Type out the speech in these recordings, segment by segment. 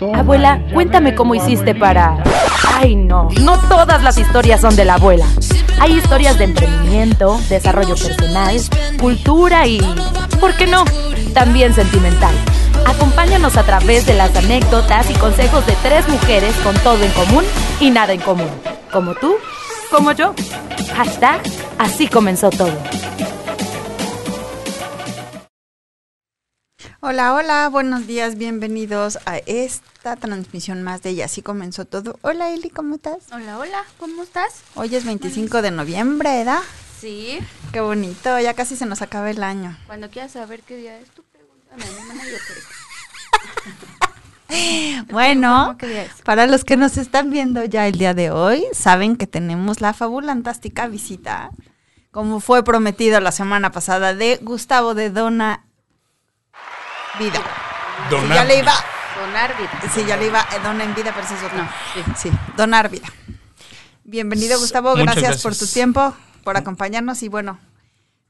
Abuela, cuéntame cómo hiciste para... Ay, no, no todas las historias son de la abuela. Hay historias de emprendimiento, desarrollo personal, cultura y, ¿por qué no? También sentimental. Acompáñanos a través de las anécdotas y consejos de tres mujeres con todo en común y nada en común. Como tú, como yo. Hashtag, así comenzó todo. Hola, hola, buenos días, bienvenidos a esta transmisión más de Y así comenzó todo. Hola Eli, ¿cómo estás? Hola, hola, ¿cómo estás? Hoy es 25 de noviembre, ¿verdad? Sí. Qué bonito, ya casi se nos acaba el año. Cuando quieras saber qué día es, tú pregúntame, yo te Bueno, ¿Qué día es? para los que nos están viendo ya el día de hoy, saben que tenemos la fabulantástica visita, como fue prometido la semana pasada, de Gustavo de Dona Vida. Donar. ya le iba, Donar vida. sí, ya le iba, eh, Dona en Vida, pero ese es otro. No, sí. Sí, donar vida. Bienvenido, Gustavo. Gracias, por tu tiempo, por acompañarnos. Y bueno,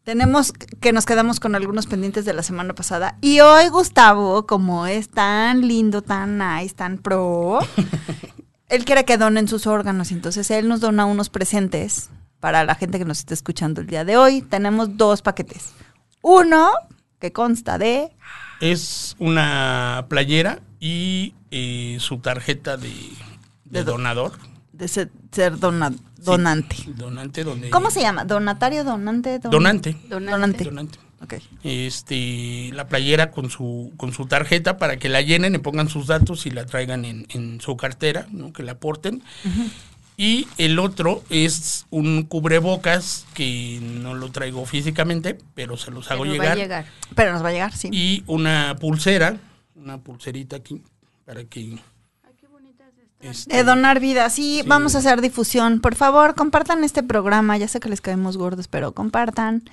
tenemos que nos quedamos con algunos pendientes de la semana pasada. Y hoy, Gustavo, como es tan lindo, tan nice, tan pro, él quiere que donen sus órganos. Entonces, él nos dona unos presentes para la gente que nos está escuchando el día de hoy. Tenemos dos paquetes. Uno que consta de Es una playera y eh, su tarjeta de, de De do- donador. de ser, ser dona- donante. Sí, donante donde... ¿Cómo se llama? ¿Donatario, donante? don- Donante. Donante. Donante. Este, la playera con su, con su tarjeta para que la llenen, le pongan sus datos y la traigan en, en su cartera, ¿no? que la aporten. Y el otro es un cubrebocas que no lo traigo físicamente, pero se los hago Pero va llegar. a llegar. Pero nos va a llegar, sí. Y una pulsera, una pulserita aquí, para que... Ay, qué bonitas están. este, De donar vida, sí, Sí. vamos a hacer difusión. Por favor, compartan este programa. Ya sé que les caemos gordos, pero compartan.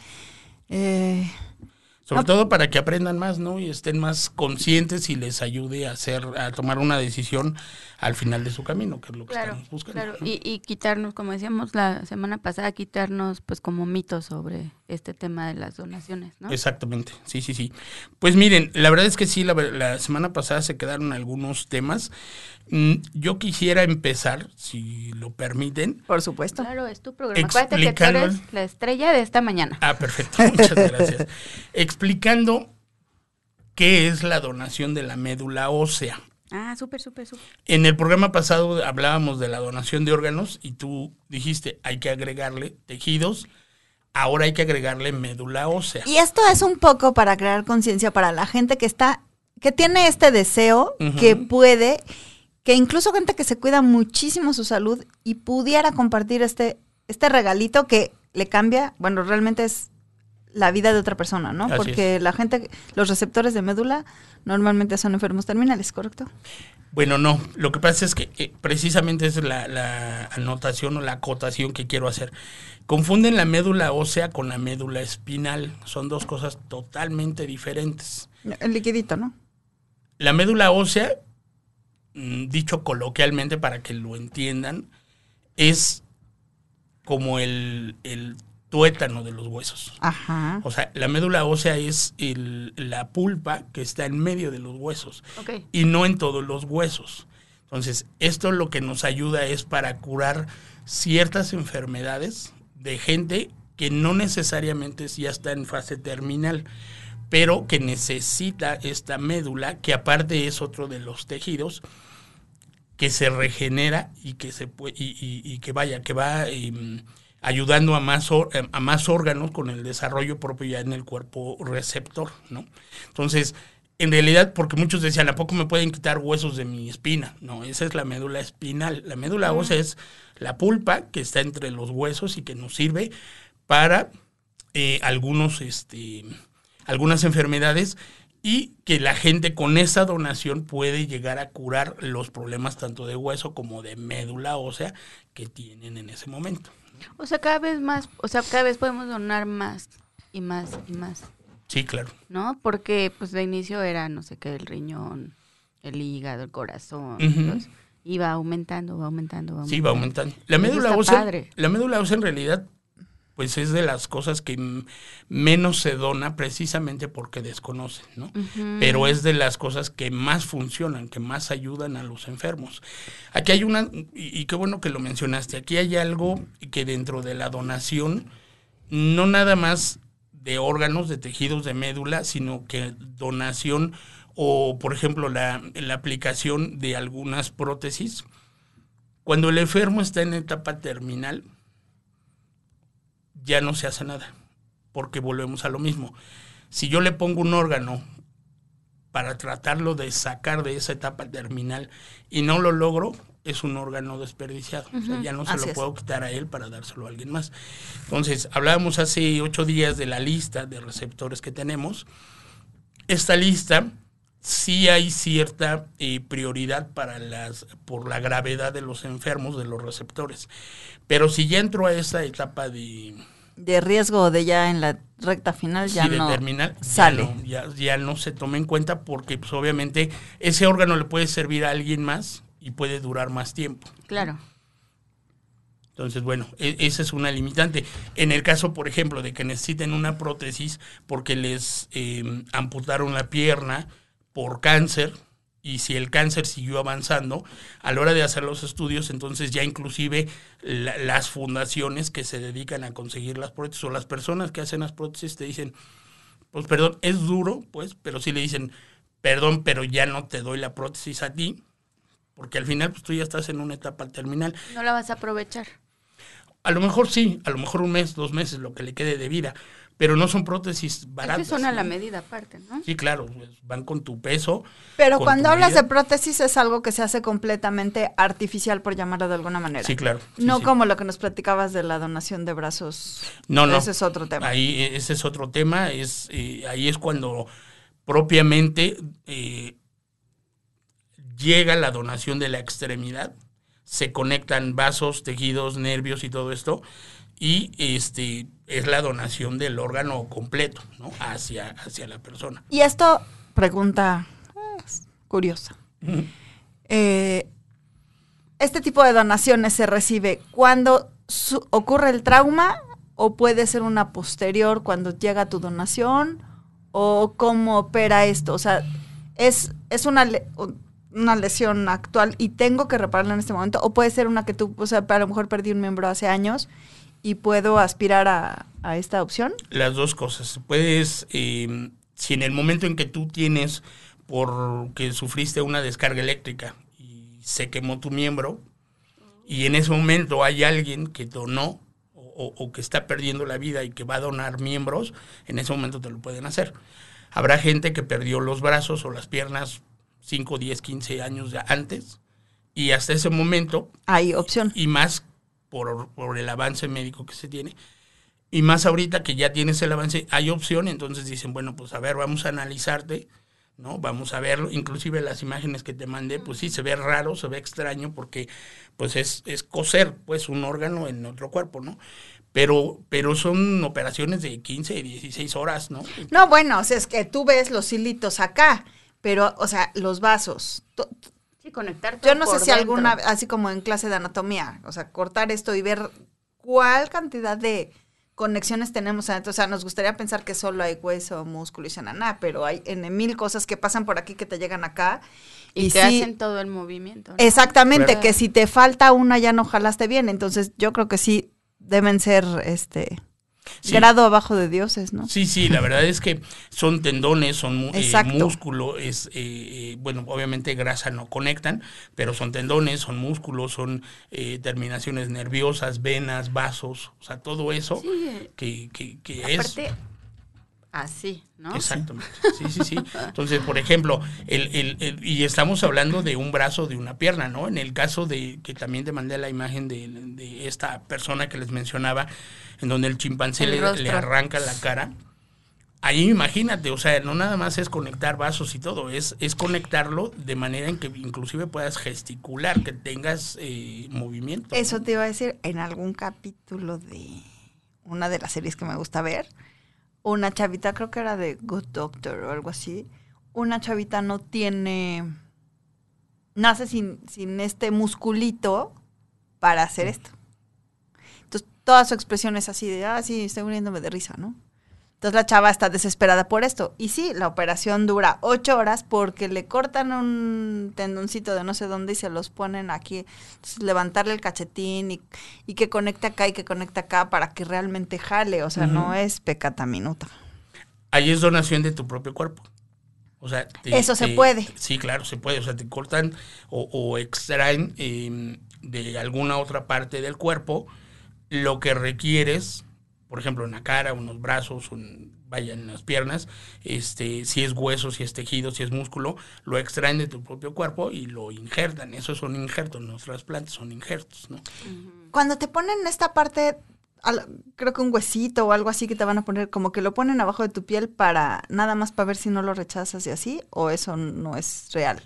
Eh, Sobre No. todo para que aprendan más, ¿no? Y estén más conscientes y les ayude a hacer, a tomar una decisión al final de su camino, que es lo que Claro, estamos buscando. claro. ¿no? Y, y quitarnos, como decíamos la semana pasada, quitarnos pues como mitos sobre este tema de las donaciones, ¿no? Exactamente, sí, sí, sí. Pues miren, la verdad es que sí, la, la semana pasada se quedaron algunos temas. Mm, Yo quisiera empezar, si lo permiten. por supuesto. Claro, es tu programa. Acuérdate que tú Explicando- eres la estrella de esta mañana. Ah, perfecto, muchas gracias. Explicando qué es la donación de la médula ósea. Ah, súper, súper, súper. En el programa pasado hablábamos de la donación de órganos y tú dijiste hay que agregarle tejidos, ahora hay que agregarle médula ósea. Y esto es un poco para crear conciencia para la gente que está, que tiene este deseo, que puede, que incluso gente que se cuida muchísimo su salud y pudiera compartir este, este regalito que le cambia, bueno, realmente es la vida de otra persona, ¿no? Así Porque la gente, los receptores de médula normalmente son enfermos terminales, ¿correcto? Bueno, no, lo que pasa es que eh, precisamente es la, la anotación o la acotación que quiero hacer. Confunden la médula ósea con la médula espinal, son dos cosas totalmente diferentes. El liquidito, ¿no? La médula ósea, mm, dicho coloquialmente para que lo entiendan, es como el, el tuétano de los huesos. Ajá. O sea, la médula ósea es el- la pulpa que está en medio de los huesos Ok. y no en todos los huesos. Entonces, esto lo que nos ayuda es para curar ciertas enfermedades de gente que no necesariamente ya está en fase terminal, pero que necesita esta médula, que aparte es otro de los tejidos que se regenera y que se y, y- y que vaya, que va em, ayudando a más, or- a más órganos con el desarrollo propio ya en el cuerpo receptor, ¿no? Entonces, en realidad, porque muchos decían, ¿a poco me pueden quitar huesos de mi espina? No, esa es la médula espinal. La médula ósea es la pulpa que está entre los huesos y que nos sirve para eh, algunos, este, algunas enfermedades y que la gente con esa donación puede llegar a curar los problemas tanto de hueso como de médula ósea que tienen en ese momento. O sea, cada vez más, o sea, cada vez podemos donar más y más y más, Sí, claro. ¿no? Porque pues de inicio era, no sé qué, el riñón, el hígado, el corazón, Ujú. entonces, iba aumentando, va aumentando, va aumentando. Sí, va aumentando. La médula ósea, la médula ósea en realidad pues es de las cosas que menos se dona precisamente porque desconocen, ¿no? Pero es de las cosas que más funcionan, que más ayudan a los enfermos. Aquí hay una, y, y qué bueno que lo mencionaste, aquí hay algo que dentro de la donación, no nada más de órganos, de tejidos de médula, sino que donación o, por ejemplo, la, la aplicación de algunas prótesis. Cuando el enfermo está en etapa terminal, ya no se hace nada, porque volvemos a lo mismo. Si yo le pongo un órgano para tratarlo de sacar de esa etapa terminal y no lo logro, es un órgano desperdiciado. O sea, ya no se Así lo es. puedo quitar a él para dárselo a alguien más. Entonces, hablábamos hace ocho días de la lista de receptores que tenemos. Esta lista sí hay cierta eh, prioridad para las por la gravedad de los enfermos de los receptores. Pero si ya entro a esa etapa de, De riesgo de ya en la recta final ya sí, de no terminal, ya sale. no, Ya, ya no se toma en cuenta porque pues, obviamente ese órgano le puede servir a alguien más y puede durar más tiempo. Claro. Entonces, bueno, e- esa es una limitante. En el caso, por ejemplo, de que necesiten una prótesis porque les eh, amputaron la pierna por cáncer y si el cáncer siguió avanzando, a la hora de hacer los estudios, entonces ya inclusive la- las fundaciones que se dedican a conseguir las prótesis o las personas que hacen las prótesis te dicen, pues perdón, es duro, pues, pero sí le dicen, perdón, pero ya no te doy la prótesis a ti, porque al final pues tú ya estás en una etapa terminal. No la vas a aprovechar. A lo mejor sí, a lo mejor un mes, dos meses, lo que le quede de vida, pero no son prótesis baratas. Que son a la medida aparte, ¿no? Sí, claro, pues, van con tu peso. Pero cuando hablas medida. de prótesis es algo que se hace completamente artificial, por llamarlo de alguna manera. Sí, claro. sí, no sí. como lo que nos platicabas de la donación de brazos. No, no. Ese es otro tema. Ahí eh, ese es otro tema. Es, eh, ahí es cuando propiamente eh, llega la donación de la extremidad. Se conectan vasos, tejidos, nervios y todo esto. Y este es la donación del órgano completo, ¿no? Hacia, hacia la persona. Y esto, pregunta curiosa. Eh, este tipo de donaciones se recibe cuando su- ocurre el trauma o puede ser una posterior cuando llega tu donación o cómo opera esto. O sea, es, es una, le- una lesión actual y tengo que repararla en este momento o puede ser una que tú, o sea, a lo mejor perdí un miembro hace años y puedo aspirar a, a esta opción. Las dos cosas. Puedes, eh, si en el momento en que tú tienes, porque sufriste una descarga eléctrica y se quemó tu miembro, y en ese momento hay alguien que donó o, que está perdiendo la vida y que va a donar miembros, en ese momento te lo pueden hacer. Habrá gente que perdió los brazos o las piernas 5, 10, 15 años antes, y hasta ese momento Hay opción. y más por, por el avance médico que se tiene. Y más ahorita que ya tienes el avance, hay opción, entonces dicen, bueno, pues a ver, vamos a analizarte, ¿no? Vamos a verlo, inclusive las imágenes que te mandé, pues sí, se ve raro, se ve extraño, porque pues es, es coser, pues, un órgano en otro cuerpo, ¿no? Pero, pero son operaciones de 15, 16 horas, ¿no? No, bueno, o sea, es que tú ves los hilitos acá, pero, o sea, los vasos. Conectar Yo no sé si dentro. alguna, así como en clase de anatomía, o sea, cortar esto y ver cuál cantidad de conexiones tenemos adentro. O sea, nos gustaría pensar que solo hay hueso, músculo y nada, pero hay en mil cosas que pasan por aquí que te llegan acá. Y, Y, te sí, hacen todo el movimiento. ¿no? exactamente, que si te falta una ya no jalaste bien. Entonces, yo creo que sí deben ser este Sí. grado abajo de dioses, ¿no? Sí, sí, la verdad es que son tendones, son eh, músculo, es, eh, eh, bueno, obviamente grasa no conectan, pero son tendones, son músculos, son eh, terminaciones nerviosas, venas, vasos, o sea, todo eso Sí, que, que, que es... así, ¿no? Exactamente. Sí, sí, sí. Entonces, por ejemplo, el, el- el- y estamos hablando de un brazo, de una pierna, ¿no? En el caso de que también te mandé la imagen de, de esta persona que les mencionaba, en donde el chimpancé El le, le arranca la cara. Ahí imagínate, o sea, no nada más es conectar vasos y todo, es, es conectarlo de manera en que inclusive puedas gesticular, que tengas eh, movimiento. Eso te iba a decir en algún capítulo de una de las series que me gusta ver. Una chavita, creo que era de Good Doctor o algo así. Una chavita no tiene. Nace sin, sin este musculito para hacer esto. Entonces toda su expresión es así de, ah, sí, estoy muriéndome de risa, ¿no? Entonces la chava está desesperada por esto. Y sí, la operación dura ocho horas porque le cortan un tendoncito de no sé dónde y se los ponen aquí. Entonces, levantarle el cachetín y, y que conecte acá y que conecte acá para que realmente jale. O sea, no es pecata minuta. Ahí es donación de tu propio cuerpo. O sea, te- Eso se te- puede. Sí, claro, se puede. O sea, te cortan o, o extraen eh, de alguna otra parte del cuerpo lo que requieres, por ejemplo, en la cara, unos brazos, un, vaya, en las piernas, este, si es hueso, si es tejido, si es músculo, lo extraen de tu propio cuerpo y lo injertan. Esos son injertos, no trasplantes, son injertos, ¿no? Cuando te ponen esta parte, creo que un huesito o algo así que te van a poner, como que lo ponen abajo de tu piel para nada más para ver si no lo rechazas y así, o eso no es real.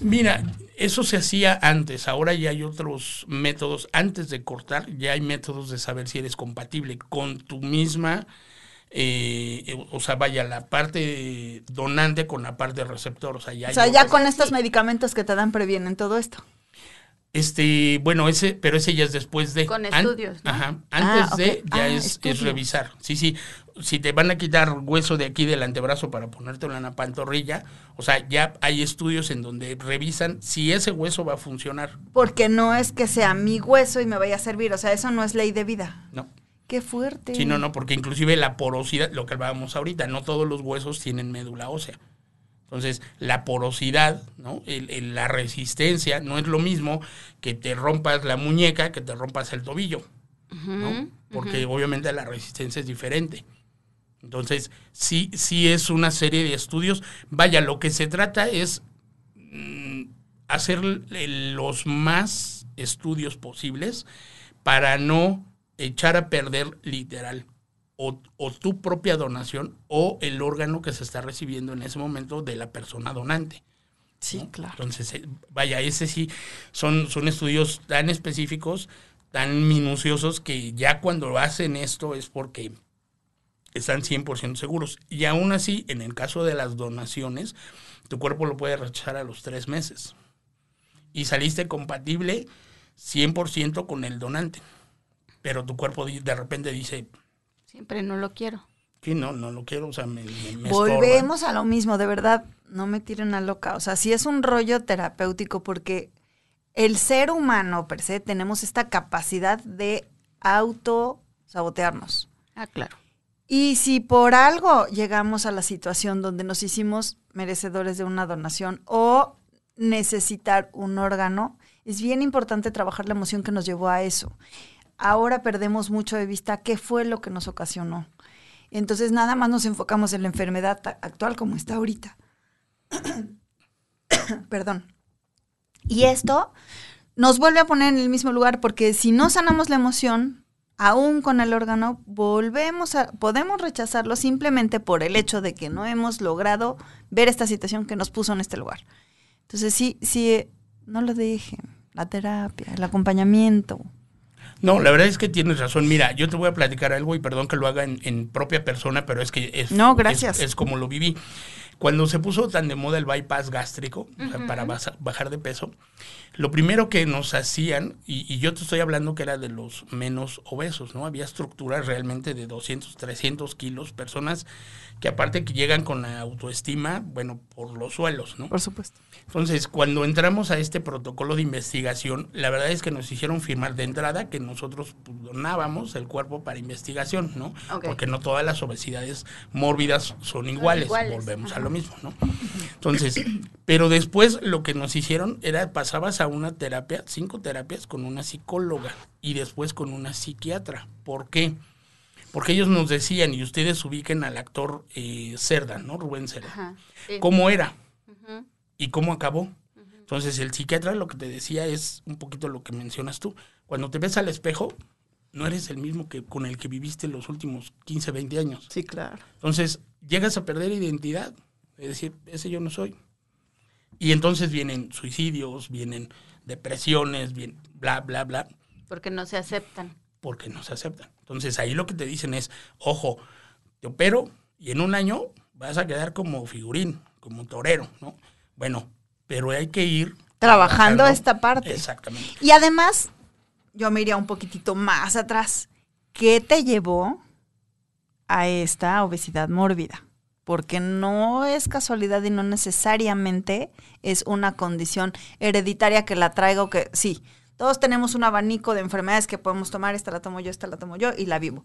Mira, eso se hacía antes, ahora ya hay otros métodos. Antes de cortar, ya hay métodos de saber si eres compatible con tu misma, eh, o sea, vaya, la parte donante con la parte receptor. O sea, ya, O sea, ya con estos medicamentos que te dan previenen todo esto. Este, bueno, ese, pero ese ya es después de. Con An- estudios, ¿no? Ajá. Antes Ah, de, ok. ya Ah, es, revisar. Sí, sí. Si te van a quitar hueso de aquí del antebrazo para ponértelo en la pantorrilla, o sea, ya hay estudios en donde revisan si ese hueso va a funcionar. Porque no es que sea mi hueso y me vaya a servir, o sea, eso no es ley de vida. No. Qué fuerte. Sí, no, no, porque inclusive la porosidad, lo que hablábamos ahorita, no todos los huesos tienen médula ósea. Entonces, la porosidad, ¿no? El- el- la resistencia no es lo mismo que te rompas la muñeca que te rompas el tobillo, ¿no? Porque obviamente la resistencia es diferente. Entonces, sí, sí es una serie de estudios. Vaya, lo que se trata es mm, hacer los más estudios posibles para no echar a perder literal o, o tu propia donación o el órgano que se está recibiendo en ese momento de la persona donante. Sí, ¿no? claro. Entonces, eh, vaya, ese sí son, son estudios tan específicos, tan minuciosos, que ya cuando hacen esto es porque están 100% seguros. Y aún así, en el caso de las donaciones, tu cuerpo lo puede rechazar a los tres meses. Y saliste compatible 100% con el donante. Pero tu cuerpo de repente dice, Siempre no lo quiero. que no, no lo quiero, o sea, me, me- me estorba". Volvemos a lo mismo, de verdad, no me tiren a loca. O sea, sí es un rollo terapéutico porque el ser humano per se tenemos esta capacidad de autosabotearnos. Ah, claro. Y si por algo llegamos a la situación donde nos hicimos merecedores de una donación o necesitar un órgano, es bien importante trabajar la emoción que nos llevó a eso. Ahora perdemos mucho de vista qué fue lo que nos ocasionó. Entonces nada más nos enfocamos en la enfermedad actual como está ahorita. Perdón. Y esto nos vuelve a poner en el mismo lugar porque si no sanamos la emoción, aún con el órgano, volvemos a, podemos rechazarlo simplemente por el hecho de que no hemos logrado ver esta situación que nos puso en este lugar. Entonces sí, sí, eh, no lo dejen. La terapia, el acompañamiento. No, la verdad es que tienes razón. Mira, yo te voy a platicar algo y perdón que lo haga en, en propia persona, pero es que es, No, gracias. es, es como lo viví. Cuando se puso tan de moda el bypass gástrico, o sea, para basa- bajar de peso, lo primero que nos hacían, y, y yo te estoy hablando que era de los menos obesos, ¿no? Había estructuras realmente de 200, 300 kilos, personas que aparte que llegan con la autoestima, bueno, por los suelos, ¿no? Por supuesto. Entonces, cuando entramos a este protocolo de investigación, la verdad es que nos hicieron firmar de entrada que nosotros pues, donábamos el cuerpo para investigación, ¿no? Porque no todas las obesidades mórbidas son iguales. iguales, Volvemos a lo mismo, ¿no? Entonces, pero después lo que nos hicieron era pasabas a una terapia, cinco terapias con una psicóloga y después con una psiquiatra. ¿Por qué? Porque ellos nos decían, y ustedes ubiquen al actor eh, Cerda, ¿no? Rubén Cerda. Ajá. sí. ¿Cómo era? Y cómo acabó. Entonces el psiquiatra lo que te decía es un poquito lo que mencionas tú. Cuando te ves al espejo, no eres el mismo que con el que viviste los últimos 15, 20 años. Sí, claro. Entonces llegas a perder identidad, es decir, ese yo no soy. Y entonces vienen suicidios, vienen depresiones, bien, bla, bla, bla, Porque no se aceptan. porque no se aceptan. Entonces ahí lo que te dicen es, ojo, te opero y en un año vas a quedar como figurín, como torero, ¿no? Bueno, pero hay que ir Trabajando esta parte. Exactamente. Y además, yo me iría un poquitito más atrás. ¿qué te llevó a esta obesidad mórbida? Porque no es casualidad y no necesariamente es una condición hereditaria que la traigo que sí, todos tenemos un abanico de enfermedades que podemos tomar, esta la tomo yo, esta la tomo yo y la vivo.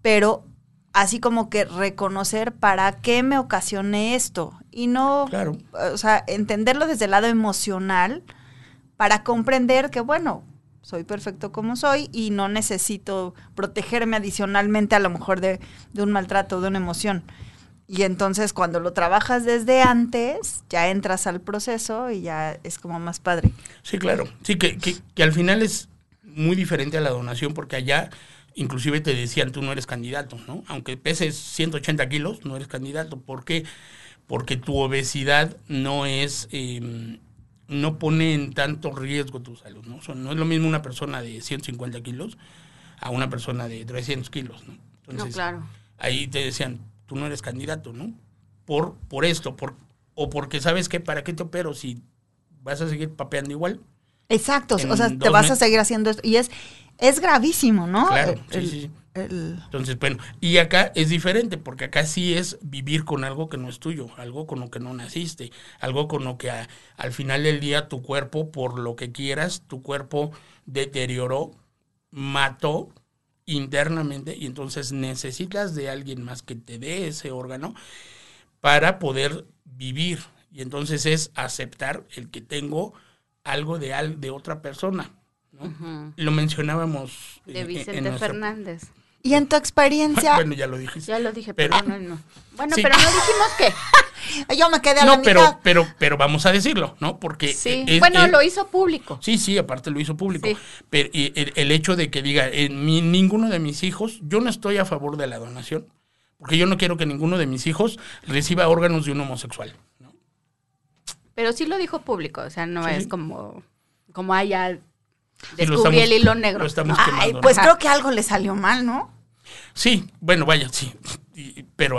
Pero así como que reconocer para qué me ocasioné esto y no, Claro. o sea, entenderlo desde el lado emocional para comprender que, bueno, soy perfecto como soy y no necesito protegerme adicionalmente a lo mejor de, de un maltrato, de una emoción. Y entonces cuando lo trabajas desde antes, ya entras al proceso y ya es como más padre. Sí, claro. Sí, que, que, que al final es muy diferente a la donación porque allá inclusive te decían tú no eres candidato, ¿no? Aunque peses 180 kilos, no eres candidato. ¿Por qué? Porque tu obesidad no es, eh, no pone en tanto riesgo tu salud, ¿no? O sea, no es lo mismo una persona de 150 kilos a una persona de 300 kilos, ¿no? No, claro. ahí te decían, tú no eres candidato, ¿no? Por, por esto, por, o porque sabes que para qué te opero si vas a seguir papeando igual. Exacto, o sea, te vas a seguir haciendo esto. Y es, es gravísimo, ¿no? Claro, El- sí, sí, sí. el- Entonces, bueno, y acá es diferente, porque acá sí es vivir con algo que no es tuyo, algo con lo que no naciste, algo con lo que a- al final del día tu cuerpo, por lo que quieras, tu cuerpo deterioró, mató internamente, y entonces necesitas de alguien más que te dé ese órgano para poder vivir. Y entonces es aceptar el que tengo algo de, al, de otra persona. Lo mencionábamos De en- en Vicente nuestra- Fernández. Y en tu experiencia, Bueno, ya lo dijiste. Ya lo dije, Pero- pero, no, no. Bueno, Sí. pero no dijimos que. yo me quedé a la No, pero, mitad. pero, pero vamos a decirlo, ¿no? Porque Sí. es- bueno, es- lo hizo público. Sí, sí, aparte lo hizo público. Sí. Pero el, el hecho de que diga, en mi- ninguno de mis hijos, yo no estoy a favor de la donación, porque yo no quiero que ninguno de mis hijos reciba órganos de un homosexual. ¿no? Pero sí lo dijo público. O sea, no Sí, es como. Como haya. Descubrí estamos- el hilo negro. Lo estamos ¿no? quemando. Ay, ¿no? pues creo que algo le salió mal, ¿no? Sí, bueno, vaya, sí. Y- pero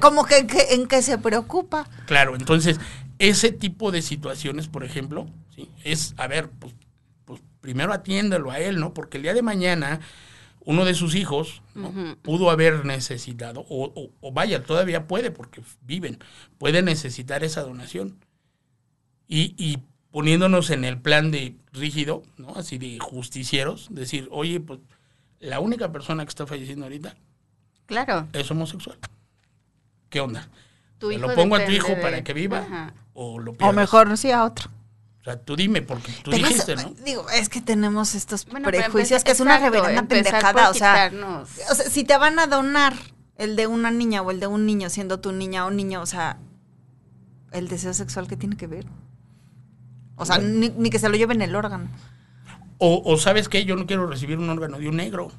como que, que- en qué se preocupa. Claro, entonces, ese tipo de situaciones, por ejemplo, ¿sí? es, a ver, pues, pues primero atiéndalo a él, ¿no? Porque el día de mañana uno de sus hijos ¿no? Pudo haber necesitado, o, o- o vaya, todavía puede, porque viven, puede necesitar esa donación. Y, y poniéndonos en el plan de rígido, ¿no? Así de justicieros, decir, oye, pues la única persona que está falleciendo ahorita Claro. es homosexual. ¿Qué onda? Tu ¿Te hijo lo pongo a tu hijo de- para que viva Ajá. o lo O mejor sí a otro. O sea, tú dime, porque tú dijiste, ¿no? Digo, es que tenemos estos Bueno, prejuicios que es una exacto, reverenda pendejada. O sea, o sea, si te van a donar el de una niña o el de un niño, siendo tu niña o niño, o sea, el deseo sexual que tiene que ver. O sea, ni, ni que se lo lleven el órgano. O, o sabes qué, yo no quiero recibir un órgano de un negro.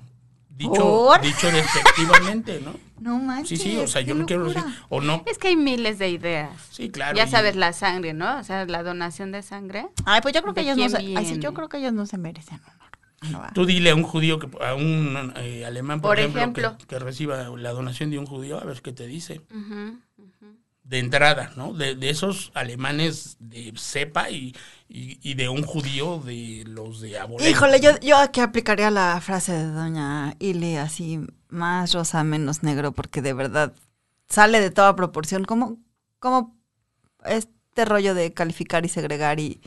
Dicho, dicho despectivamente, ¿no? No manches. Sí, sí, o sea, yo no quiero recibir. O no. Es que hay miles de ideas. Sí, claro. ya y- sabes, la sangre, ¿no? O sea, la donación de sangre. Ay, pues yo creo que ¿De ellos no se, quién ay, sí, yo creo que ellos no se merecen órgano. ¿va? Tú dile a un judío, que, a un eh, alemán, por, Por ejemplo, ejemplo. Que, que reciba la donación de un judío, a ver qué te dice. De entrada, ¿no? De, de esos alemanes de cepa y, y, y de un judío de los de abuelo. Híjole, yo, yo aquí aplicaría la frase de doña Ili, así, más rosa, menos negro, porque de verdad sale de toda proporción. Como, como este rollo de calificar y segregar y,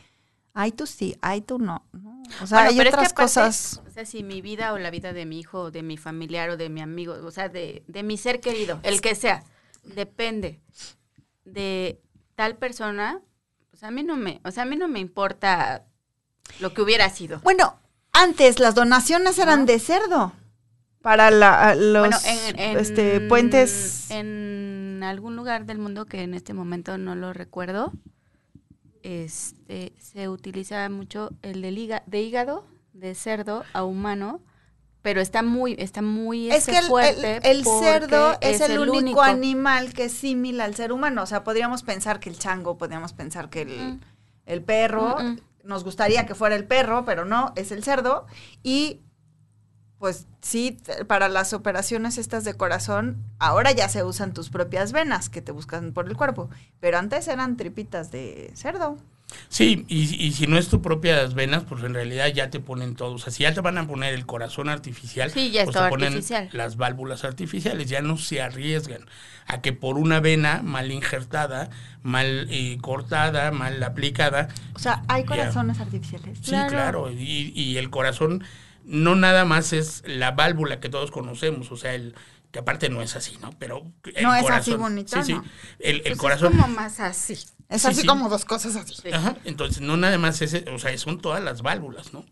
ay, tú sí, ay, tú no. ¿no? O sea, Bueno, hay pero es que otras aparte, cosas. O sea, si mi vida o la vida de mi hijo, o de mi familiar o de mi amigo, o sea, de, de mi ser querido, el que sea, depende de tal persona, pues a mí no me, o sea, a mí no me importa lo que hubiera sido. Bueno, antes las donaciones eran ¿No? de cerdo para la, los bueno, en, en- este, puentes. En algún lugar del mundo que en este momento no lo recuerdo, este, se utiliza mucho el del hígado, de hígado de cerdo a humano, pero está muy, está muy Es este, que el, fuerte el- cerdo es, el, único, único. animal que es similar al ser humano. O sea, podríamos pensar que el chango, podríamos pensar que el, Mm. el perro, Mm, mm. nos gustaría que fuera el perro, pero no, es el cerdo. Y pues sí, para las operaciones estas de corazón, ahora ya se usan tus propias venas que te buscan por el cuerpo. Pero antes eran tripitas de cerdo. Sí, y, y si no es tu propias venas, pues en realidad ya te ponen todo. O sea, si ya te van a poner el corazón artificial, Sí, ya es pues te ponen artificial. las válvulas artificiales. Ya no se arriesgan a que por una vena mal injertada, mal eh, cortada, mal aplicada, O sea, hay Ya. corazones artificiales. Sí, Claro. claro. Y, y el corazón no nada más es la válvula que todos conocemos, o sea, el que aparte no es así, ¿no? Pero el No es así corazón, bonito, Sí, sí. ¿no? El, el Pues corazón. Es como más así. Es Sí, así sí. como dos cosas así. Sí. Ajá, entonces no nada más ese, o sea, son todas las válvulas, ¿no?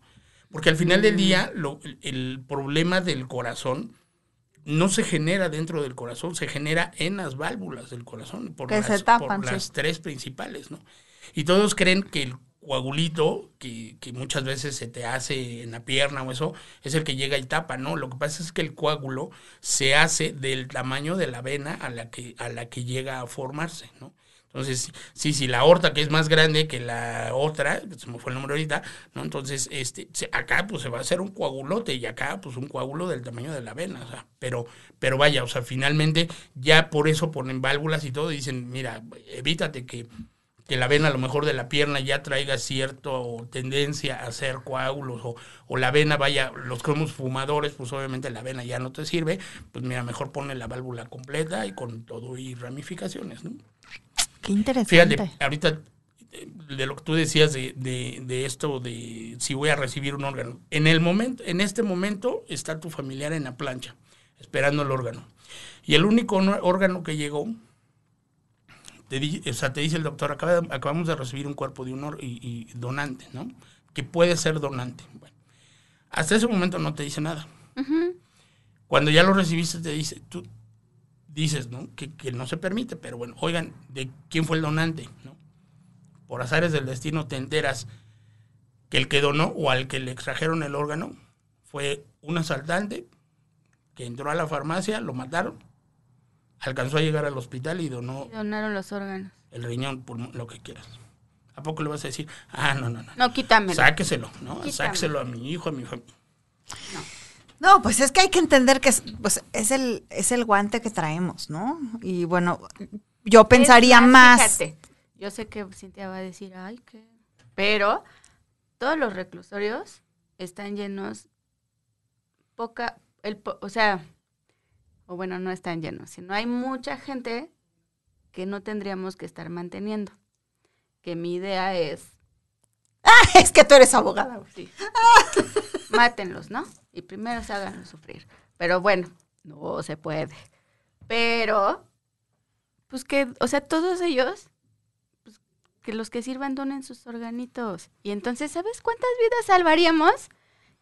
Porque al final del día lo- el, el problema del corazón no se genera dentro del corazón, se genera en las válvulas del corazón, por, Que las, se tapan, por sí. las tres principales, ¿no? Y todos creen que el coagulito, que, que muchas veces se te hace en la pierna o eso, es el que llega y tapa, ¿no? Lo que pasa es que el coágulo se hace del tamaño de la vena a la que, a la que llega a formarse, ¿no? Entonces, sí, si la aorta que es más grande que la otra, se me fue el nombre ahorita, ¿no? Entonces, este, acá pues se va a hacer un coagulote y acá pues un coágulo del tamaño de la vena, o sea, pero, pero vaya, o sea, finalmente ya por eso ponen válvulas y todo dicen, mira, evítate que, que la vena a lo mejor de la pierna ya traiga cierta tendencia a hacer coágulos o, o la vena vaya, los que somos fumadores, pues obviamente la vena ya no te sirve, pues mira, mejor ponle la válvula completa y con todo y ramificaciones, ¿no? Qué interesante. Fíjate, ahorita eh, de lo que tú decías de, de, de esto de si voy a recibir un órgano. En el momento, en este momento está tu familiar en la plancha, esperando el órgano. Y el único no- órgano que llegó, te, di- o sea, te dice el doctor, acaba acabamos de recibir un cuerpo de un y, y donante, ¿no? Que puede ser donante. Bueno, hasta ese momento no te dice nada. Cuando ya lo recibiste, te dice, tú dices, ¿no? Que, que no se permite, pero bueno, oigan, ¿de quién fue el donante? ¿no? Por azares del destino te enteras que el que donó o al que le extrajeron el órgano fue un asaltante que entró a la farmacia, lo mataron, alcanzó a llegar al hospital y donó Y donaron los órganos. el riñón, pulmón, lo que quieras. ¿A poco le vas a decir, ah, no, no, no? No, quítamelo. Sáqueselo, ¿no? Quítame. Sáqueselo a mi hijo, a mi familia. No, pues es que hay que entender que es, pues, es, el, es el guante que traemos, ¿no? Y bueno, yo pensaría Es más. Fíjate, yo sé que Cintia va a decir, ay, qué. Pero todos los reclusorios están llenos poca, el, o sea, o bueno, no están llenos, sino hay mucha gente que no tendríamos que estar manteniendo. Que mi idea es, es que tú eres abogada. sí, mátenlos, ¿no? Y primero se hagan sufrir. Pero bueno, no se puede. Pero, pues que, o sea, todos ellos, pues, que los que sirvan donen sus organitos. Y entonces, ¿sabes cuántas vidas salvaríamos?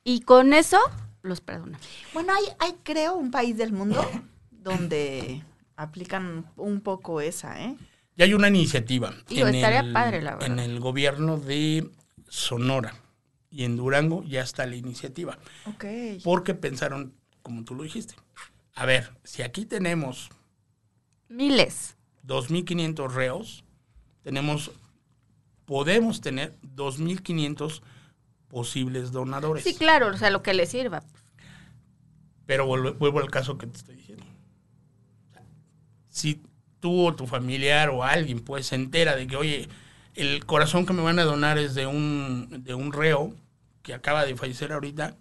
Y con eso los perdonamos. Bueno, hay, hay creo un país del mundo donde aplican un poco esa, ¿eh? Ya hay una iniciativa. Digo, estaría padre, la verdad. En el gobierno de Sonora y en Durango ya está la iniciativa. Ok. Porque pensaron, como tú lo dijiste, a ver, si aquí tenemos Miles. 2.500 reos, tenemos, podemos tener 2.500 posibles donadores. Sí, claro, o sea, lo que les sirva. Pero vuelvo, vuelvo al caso que te estoy diciendo. Si tú o tu familiar o alguien pues se entera de que, oye, el corazón que me van a donar es de un, de un reo que acaba de fallecer ahorita,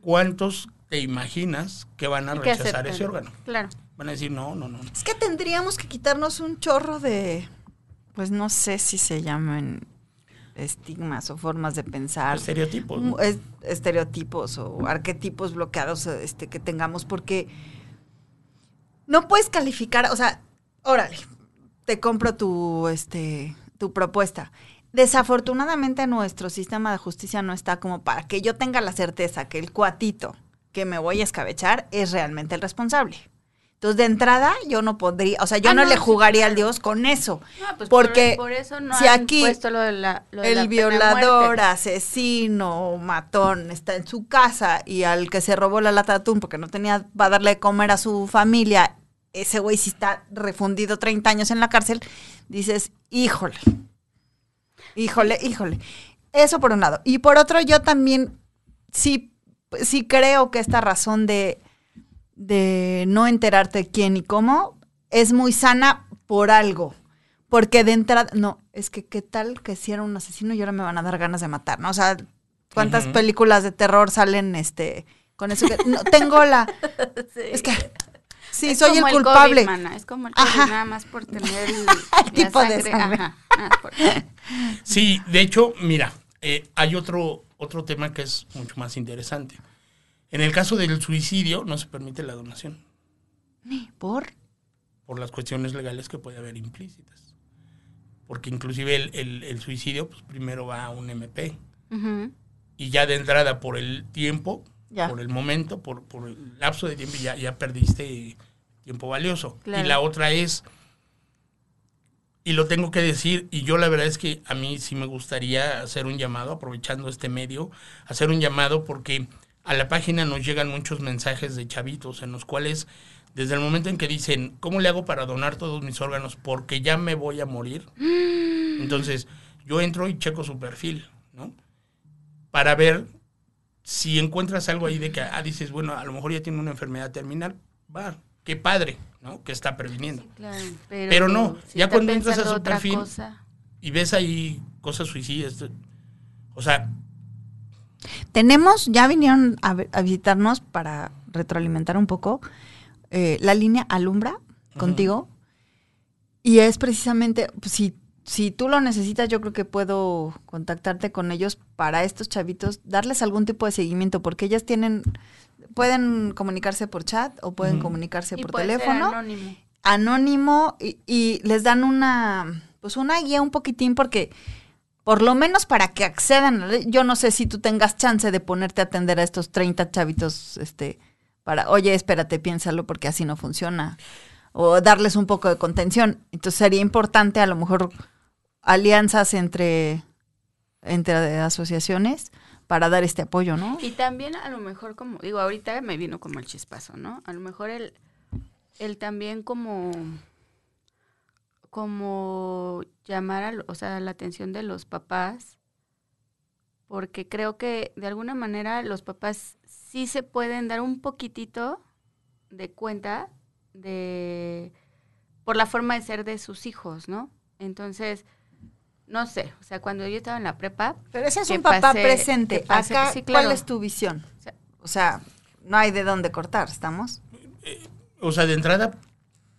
¿cuántos te imaginas que van a Y rechazar ese órgano? Claro. Van a decir, no, no, no. Es que tendríamos que quitarnos un chorro de, pues no sé si se llaman estigmas o formas de pensar. Estereotipos. estereotipos o arquetipos bloqueados este, que tengamos, porque no puedes calificar, o sea, órale, te compro tu, este, tu propuesta. Desafortunadamente nuestro sistema de justicia no está como para que yo tenga la certeza que el cuatito que me voy a escabechar es realmente el responsable. Entonces, de entrada, yo no podría, o sea, yo Ah, no, no, le jugaría al Dios con eso. No, pues porque por, por eso no si aquí puesto lo de la, lo de la el violador, muerte. asesino, matón está en su casa y al que se robó la lata de atún porque no tenía para darle de comer a su familia, ese güey sí está refundido 30 años en la cárcel, dices, híjole, híjole, híjole. Eso por un lado. Y por otro, yo también sí, sí creo que esta razón de, de no enterarte quién y cómo es muy sana por algo. Porque de entrada, no, es que qué tal que si era un asesino y ahora me van a dar ganas de matar, ¿no? O sea, ¿cuántas películas de terror salen este con eso que no tengo la es que sí, Es soy el culpable. COVID, mana, es como el COVID, Ajá. nada más por tener el, tipo de sangre. Ajá, nada más por- Sí, de hecho, mira, eh, hay otro, otro tema que es mucho más interesante. En el caso del suicidio no se permite la donación ¿Por? por las cuestiones legales que puede haber implícitas. Porque inclusive el, el- el suicidio pues, primero va a un MP y ya de entrada por el tiempo, Ya. por el momento, por, por el lapso de tiempo ya, ya perdiste tiempo valioso. Claro. Y la otra es, y lo tengo que decir, y yo la verdad es que a mí sí me gustaría hacer un llamado, aprovechando este medio, hacer un llamado porque a la página nos llegan muchos mensajes de chavitos en los cuales desde el momento en que dicen, ¿cómo le hago para donar todos mis órganos? Porque ya me voy a morir. Entonces, yo entro y checo su perfil, ¿no? Para ver si encuentras algo ahí de que, ah, dices, bueno, a lo mejor ya tiene una enfermedad terminal, va, qué padre, ¿no? Que está previniendo. Claro, Pero no, si ya cuando entras a su perfil- cosa, Y ves ahí cosas suicidas. O sea, Tenemos, ya vinieron a, visitarnos para retroalimentar un poco eh, la línea Alumbra contigo. Y es precisamente, pues, si, si tú lo necesitas, yo creo que puedo contactarte con ellos para estos chavitos, darles algún tipo de seguimiento, porque ellas tienen, pueden comunicarse por chat o pueden comunicarse y por puede ser teléfono anónimo. anónimo y, y les dan una pues una guía un poquitín porque por lo menos para que accedan yo no sé si tú tengas chance de ponerte a atender a estos 30 chavitos este para oye espérate piénsalo porque así no funciona o darles un poco de contención. Entonces sería importante a lo mejor alianzas entre entre asociaciones para dar este apoyo no Y también a lo mejor como, digo, ahorita me vino como el chispazo, ¿no? A lo mejor el, el también como, como llamar a, o sea, la atención de los papás, porque creo que de alguna manera los papás sí se pueden dar un poquitito de cuenta de, por la forma de ser de sus hijos, ¿no? Entonces, no sé, o sea, cuando yo estaba en la prepa, Pero ese es un papá pase- presente. Acá, sí, claro. ¿cuál es tu visión? O sea, O sea, no hay de dónde cortar, ¿estamos? o sea, de entrada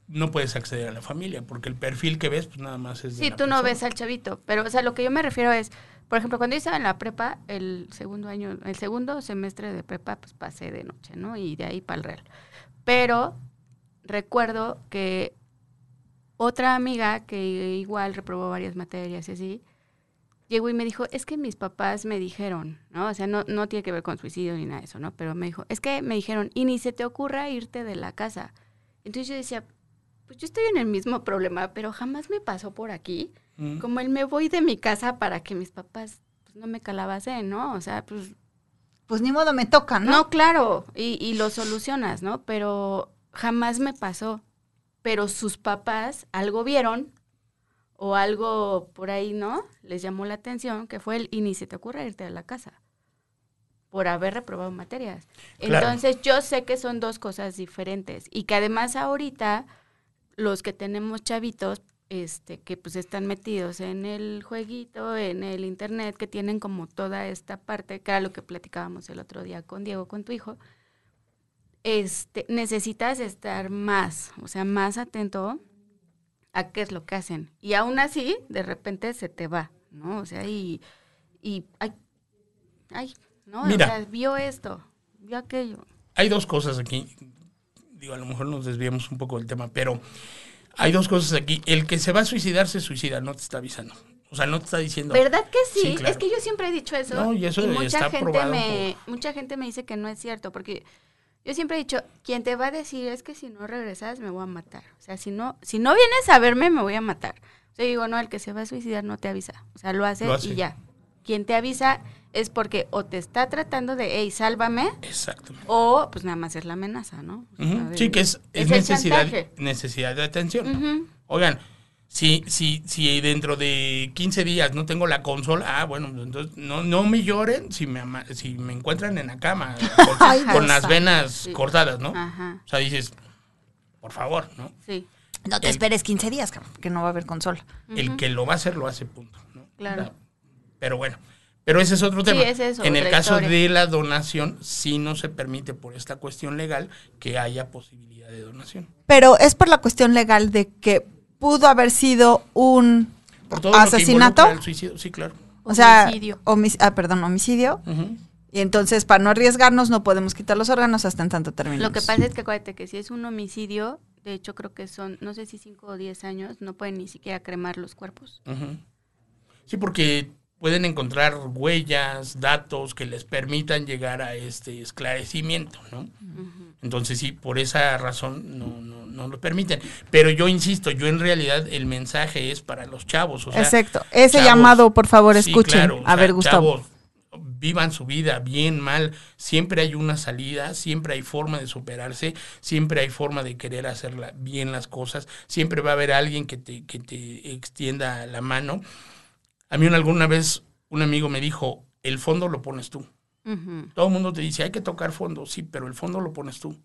no puedes acceder a la familia porque el perfil que ves, pues nada más es de Sí, tú no ves al chavito, pero o sea, lo que yo me refiero es, por ejemplo, cuando yo estaba en la prepa, el segundo año, el segundo semestre de prepa, pues pasé de noche, ¿no? Y de ahí para el real. Pero recuerdo que otra amiga que igual reprobó varias materias y así, llegó y me dijo, es que mis papás me dijeron, ¿no? O sea, no, no tiene que ver con suicidio ni nada de eso, ¿no? Pero me dijo, es que me dijeron, y ni se te ocurra irte de la casa. Entonces yo decía, pues yo estoy en el mismo problema, pero jamás me pasó por aquí. Mm. Como el me voy de mi casa para que mis papás pues, no me calabasen, ¿no? O sea, pues Pues ni modo me toca, ¿no? no, claro, y, y lo solucionas, ¿no? Pero jamás me pasó. Pero sus papás algo vieron o algo por ahí, ¿no? Les llamó la atención, que fue el, y ni se te ocurre irte de la casa por haber reprobado materias. Claro. Entonces yo sé que son dos cosas diferentes y que además ahorita los que tenemos chavitos, este, que pues están metidos en el jueguito, en el internet, que tienen como toda esta parte, que era lo que platicábamos el otro día con Diego, con tu hijo, este, necesitas estar más, o sea, más atento a qué es lo que hacen. Y aún así, de repente se te va, ¿no? O sea, y, y ay, ay, ¿no? Mira. O sea, vio esto, vio aquello. Hay dos cosas aquí. Digo, a lo mejor nos desviamos un poco del tema, pero hay dos cosas aquí. El que se va a suicidar se suicida, no te está avisando. O sea, no te está diciendo. ¿Verdad que sí? Sí, claro. Es que yo siempre he dicho eso. No, y eso mucha está gente me mucha gente me dice que no es cierto porque yo siempre he dicho, quien te va a decir es que si no regresas me voy a matar. O sea, si no si no vienes a verme me voy a matar. O sea, digo, no, el que se va a suicidar no te avisa. O sea, lo hace, Lo hace. y ya. Quien te avisa es porque o te está tratando de, hey, sálvame, Exacto. o pues nada más es la amenaza, ¿no? Sí, que es, es necesidad, necesidad de atención. Oigan, si, si, si dentro de 15 días no tengo la consola, ah, bueno, entonces no, no me lloren si me, ama- si me encuentran en la cama con, Ay, con las venas Sí. cortadas, ¿no? Ajá, O sea, dices, por favor, ¿no? sí. No te El- esperes 15 días, cabrón, que no va a haber consola. El que lo va a hacer, lo hace, punto. ¿no? Claro. Pero bueno, pero ese es otro tema. ese es en el caso historia. de la donación, sí no se permite por esta cuestión legal que haya posibilidad de donación. Pero es por la cuestión legal de que pudo haber sido un Por todo lo que asesinato. el suicidio, sí, claro. O sea, Homicidio. homic- ah, perdón, homicidio. Y entonces, para no arriesgarnos, no podemos quitar los órganos hasta en tanto término. Lo que pasa es que acuérdate que si es un homicidio, de hecho creo que son, no sé si 5 o 10 años, no pueden ni siquiera cremar los cuerpos. Sí, porque pueden encontrar huellas, datos que les permitan llegar a este esclarecimiento, ¿no? Entonces sí, por esa razón no, no, no lo permiten. Pero yo insisto, yo en realidad el mensaje es para los chavos. O sea, Exacto. Ese chavos, llamado, por favor, sí, escuchen. claro, o a sea, ver, Gustavo. chavos, vivan su vida bien, mal. Siempre hay una salida, siempre hay forma de superarse, siempre hay forma de querer hacer bien las cosas. Siempre va a haber alguien que te, que te extienda la mano. A mí una- alguna vez un amigo me dijo, el fondo lo pones tú. Todo el mundo te dice, hay que tocar fondo, sí, pero el fondo lo pones tú.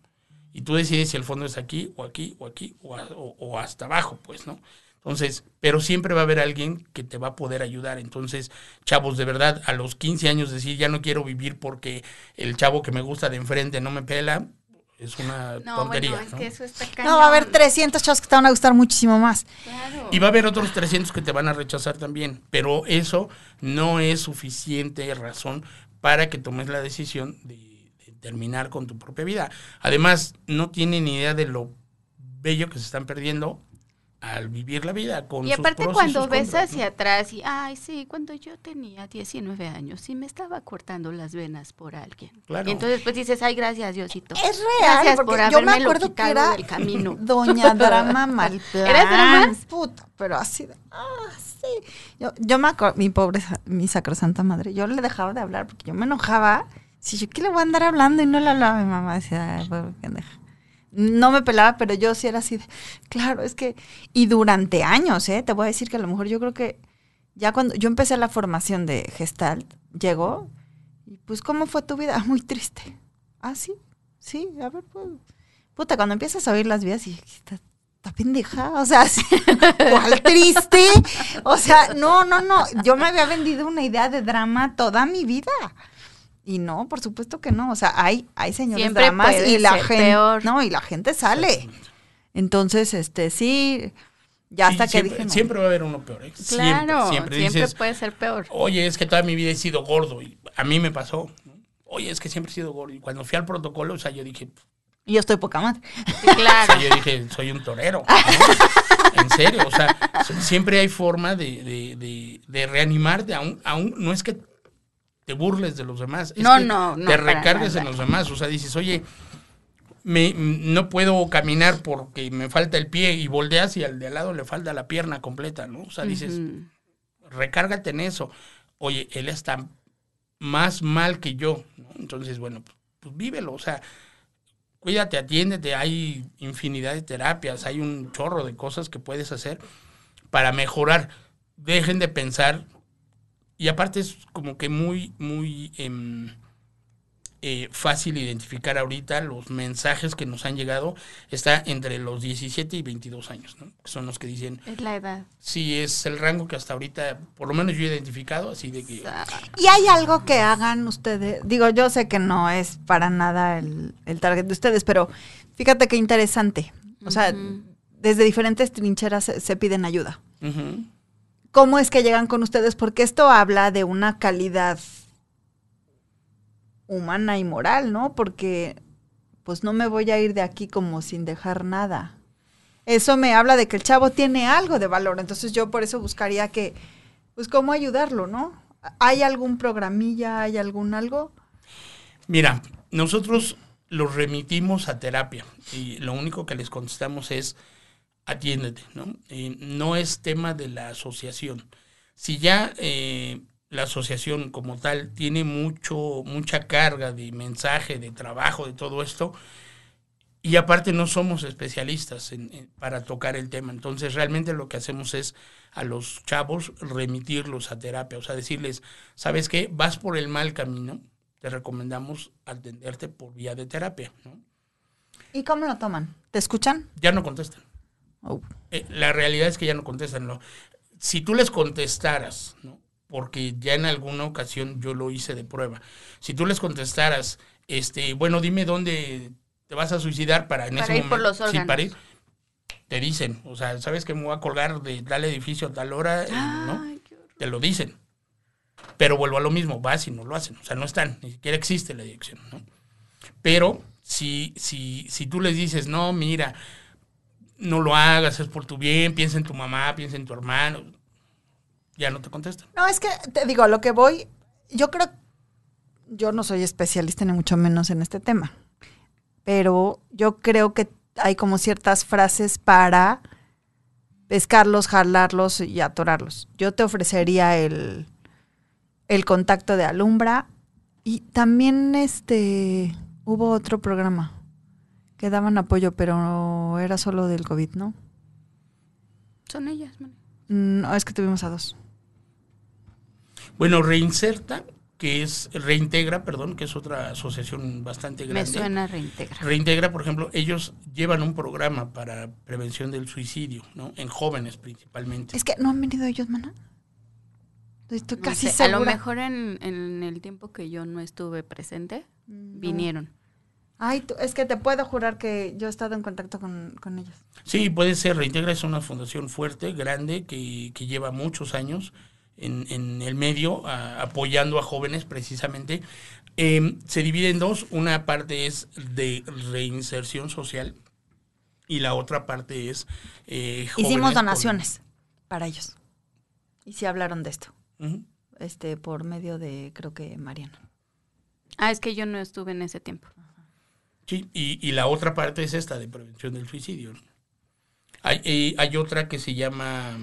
Y tú decides si el fondo es aquí, o aquí, o aquí, o, a- o- o hasta abajo, pues, ¿no? Entonces, pero siempre va a haber alguien que te va a poder ayudar. Entonces, chavos, de verdad, a los 15 años decir, ya no quiero vivir porque el chavo que me gusta de enfrente no me pela, es una No, tontería. bueno, es ¿no? que eso está No, va a haber cañón. 300 chavos que te van a gustar muchísimo más. Claro. Y va a haber otros 300 que te van a rechazar también, pero eso no es suficiente razón para que tomes la decisión de, de terminar con tu propia vida. Además, no tienen idea de lo bello que se están perdiendo al vivir la vida. Con Y sus aparte pros cuando sus ves contras, hacia atrás y, ay, sí, cuando yo tenía 19 años, sí me estaba cortando las venas por alguien. Claro. Y entonces pues dices, ay, gracias Diosito. Es real, Gracias porque por yo me acuerdo que era del camino. Doña Drama mal plan. ¿Eras drama? Puta, pero así de, ah, sí. Yo, yo me acuerdo, mi pobre, sa- mi sacrosanta madre, yo le dejaba de hablar porque yo me enojaba. Si yo, ¿qué le voy a andar hablando? Y no le hablaba. Mi mamá decía, ay, pobre pendeja. No me pelaba, pero yo sí era así de, claro, es que, y durante años, ¿eh? Te voy a decir que a lo mejor yo creo que ya cuando yo empecé la formación de Gestalt, llegó, y pues, ¿cómo fue tu vida? Muy triste. Ah, sí, sí, a ver, pues. Puta, cuando empiezas a oír las vidas y está, está pendeja, o sea, sí, ¿cuál triste? O sea, no, no, no, yo me había vendido una idea de drama toda mi vida. Y no, por supuesto que no, o sea, hay, hay señores Siempre dramas puede y la gente, peor. no, y la gente sale. Entonces, este, sí, ya hasta Sí, que siempre, dije, no. siempre va a haber uno peor. ¿eh? Claro, siempre, siempre, siempre dices, puede ser peor. oye, es que toda mi vida he sido gordo y a mí me pasó. ¿no? Oye, es que siempre he sido gordo. Y cuando fui al protocolo, o sea, yo dije, y yo estoy poca madre. Sí, claro. O sea, yo dije, soy un torero. ¿no? en serio, o sea, siempre hay forma de, de, de, de reanimarte, aún, aún no es que te burles de los demás, es No, que no, no, te recargues nada. en los demás, o sea, dices, oye, me, no puedo caminar porque me falta el pie y volteas y al de al lado le falta la pierna completa, ¿no? O sea, dices, recárgate en eso. Oye, él está más mal que yo, ¿no? Entonces, bueno, pues, pues vívelo, o sea, cuídate, atiéndete, hay infinidad de terapias, hay un chorro de cosas que puedes hacer para mejorar. Dejen de pensar, y aparte es como que muy, muy em, eh, fácil identificar ahorita los mensajes que nos han llegado, está entre los 17 y 22 años, ¿no? Que son los que dicen, Es la edad. Sí, es el rango que hasta ahorita, por lo menos yo he identificado, así de que... ¿Y hay algo que hagan ustedes? Digo, yo sé que no es para nada el, el target de ustedes, pero fíjate qué interesante. O sea, desde diferentes trincheras se, se piden ayuda. Ujú. ¿Cómo es que llegan con ustedes? Porque esto habla de una calidad humana y moral, ¿no? Porque pues no me voy a ir de aquí como sin dejar nada. Eso me habla de que el chavo tiene algo de valor, entonces yo por eso buscaría que, pues, cómo ayudarlo, ¿no? ¿Hay algún programilla, hay algún algo? Mira, nosotros los remitimos a terapia y lo único que les contestamos es atiéndete, ¿no? Y no es tema de la asociación. Si ya eh, la asociación como tal tiene mucho, mucha carga de mensaje, de trabajo, de todo esto, y aparte no somos especialistas en- en- para tocar el tema. Entonces realmente lo que hacemos es a los chavos remitirlos a terapia, o sea, decirles, ¿sabes qué? Vas por el mal camino, te recomendamos atenderte por vía de terapia. ¿no? ¿Y cómo lo toman? ¿Te escuchan? Ya no contestan. Oh. Eh, la realidad es que ya no contestan. ¿no? Si tú les contestaras, ¿no? porque ya en alguna ocasión yo lo hice de prueba, si tú les contestaras, este, bueno, dime dónde te vas a suicidar para en Para ese ir por momento, los sí, órganos. para ir, te dicen, o sea, sabes que me voy a colgar de tal edificio a tal hora, eh, ¿no? Te lo dicen. Pero vuelvo a lo mismo, vas y no lo hacen. O sea, no están, ni siquiera existe la dirección, ¿no? Pero si, si, si tú les dices, no, mira, no lo hagas, es por tu bien, piensa en tu mamá, piensa en tu hermano, ya no te contestan. No, es que te digo, a lo que voy, yo creo, yo no soy especialista ni mucho menos en este tema, pero yo creo que hay como ciertas frases para pescarlos, jalarlos y atorarlos. Yo te ofrecería el, el contacto de Alumbra y también este hubo otro programa que daban apoyo, pero era solo del COVID, ¿no? Son ellas, man. No, es que tuvimos a dos. Bueno, Reinserta, que es, Reintegra, perdón, que es otra asociación bastante Me grande. suena reintegra. Reintegra, por ejemplo, ellos llevan un programa para prevención del suicidio, ¿no? En jóvenes principalmente. Es que no han venido ellos, mana. Estoy No casi sé, a segura. lo mejor en, en el tiempo que yo no estuve presente, No. vinieron. Ay, tú- es que te puedo jurar que yo he estado en contacto con, con ellos. Sí, puede ser. Reintegra es una fundación fuerte, grande, que, que lleva muchos años en, en el medio a- apoyando a jóvenes precisamente. Eh, se divide en dos. Una parte es de reinserción social y la otra parte es... eh, jóvenes Hicimos con- donaciones para ellos. Y sí hablaron de esto. Este, por medio de, creo que Mariana. Ah, es que yo no estuve en ese tiempo. Sí, y, y la otra parte es esta de prevención del suicidio. Hay, eh, hay otra que se llama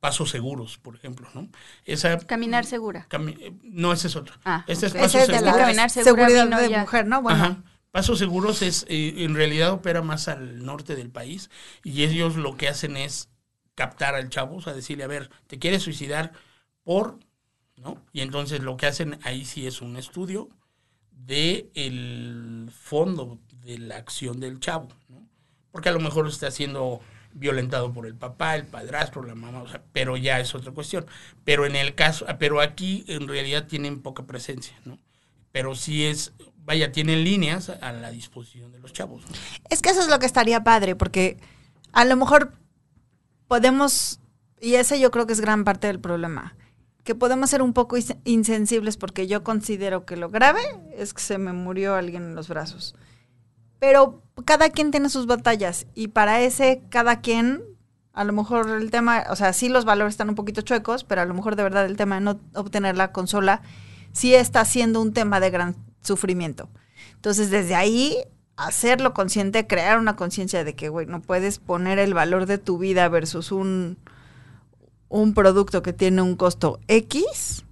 pasos seguros, por ejemplo, ¿no? Esa Caminar segura. cami- eh, no, ese es otro. Ah, este es ok. pasos es seguros. la Caminar segura seguridad de ya. mujer, ¿no? Bueno, Ajá. Pasos seguros es eh, en realidad opera más al norte del país y ellos lo que hacen es captar al chavo, o sea, decirle, a ver, te quieres suicidar por, ¿no? Y entonces lo que hacen ahí sí es un estudio de el fondo de la acción del chavo, ¿no? Porque a lo mejor está siendo violentado por el papá, el padrastro, la mamá, o sea, pero ya es otra cuestión. Pero en el caso, pero aquí en realidad tienen poca presencia, ¿no? Pero sí es, vaya, tienen líneas a la disposición de los chavos. Es que eso es lo que estaría padre, porque a lo mejor podemos, y ese yo creo que es gran parte del problema, que podemos ser un poco insensibles porque yo considero que lo grave es que se me murió alguien en los brazos. Pero cada quien tiene sus batallas y para ese cada quien, a lo mejor el tema, o sea, sí los valores están un poquito chuecos, pero a lo mejor de verdad el tema de no obtener la consola sí está siendo un tema de gran sufrimiento. Entonces, desde ahí, hacerlo consciente, crear una conciencia de que, güey, no puedes poner el valor de tu vida versus un, un producto que tiene un costo X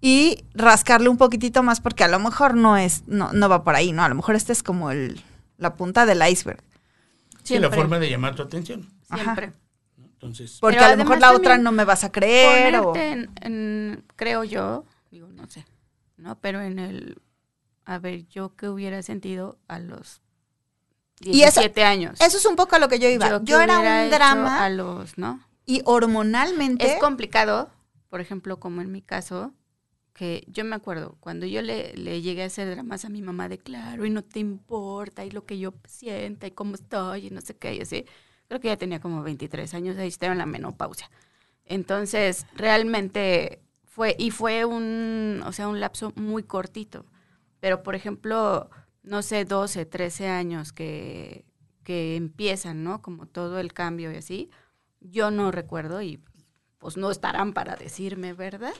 y rascarle un poquitito más porque a lo mejor no es, no, no va por ahí, ¿no? A lo mejor este es como el, la punta del iceberg. Sí, la forma de llamar tu atención. Siempre. Entonces, Porque a lo mejor la otra no me vas a creer o... En, en- creo yo, digo, no sé, ¿no? Pero en el, a ver, yo que hubiera sentido a los Y eso- 17 años. Eso es un poco a lo que yo iba. Yo, era un drama A los, ¿no? Y hormonalmente... Es complicado, por ejemplo, como en mi caso, que yo me acuerdo, cuando yo le, le llegué a hacer dramas a mi mamá de claro, y no te importa, y lo que yo sienta, y cómo estoy, y no sé qué, y así, creo que ya tenía como 23 años, ahí estaba en la menopausia. Entonces, realmente fue, y fue un, o sea, un lapso muy cortito. Pero, por ejemplo, no sé, 12, 13 años que, que empiezan, ¿no? Como todo el cambio y así, yo no recuerdo y pues no estarán para decirme, ¿verdad?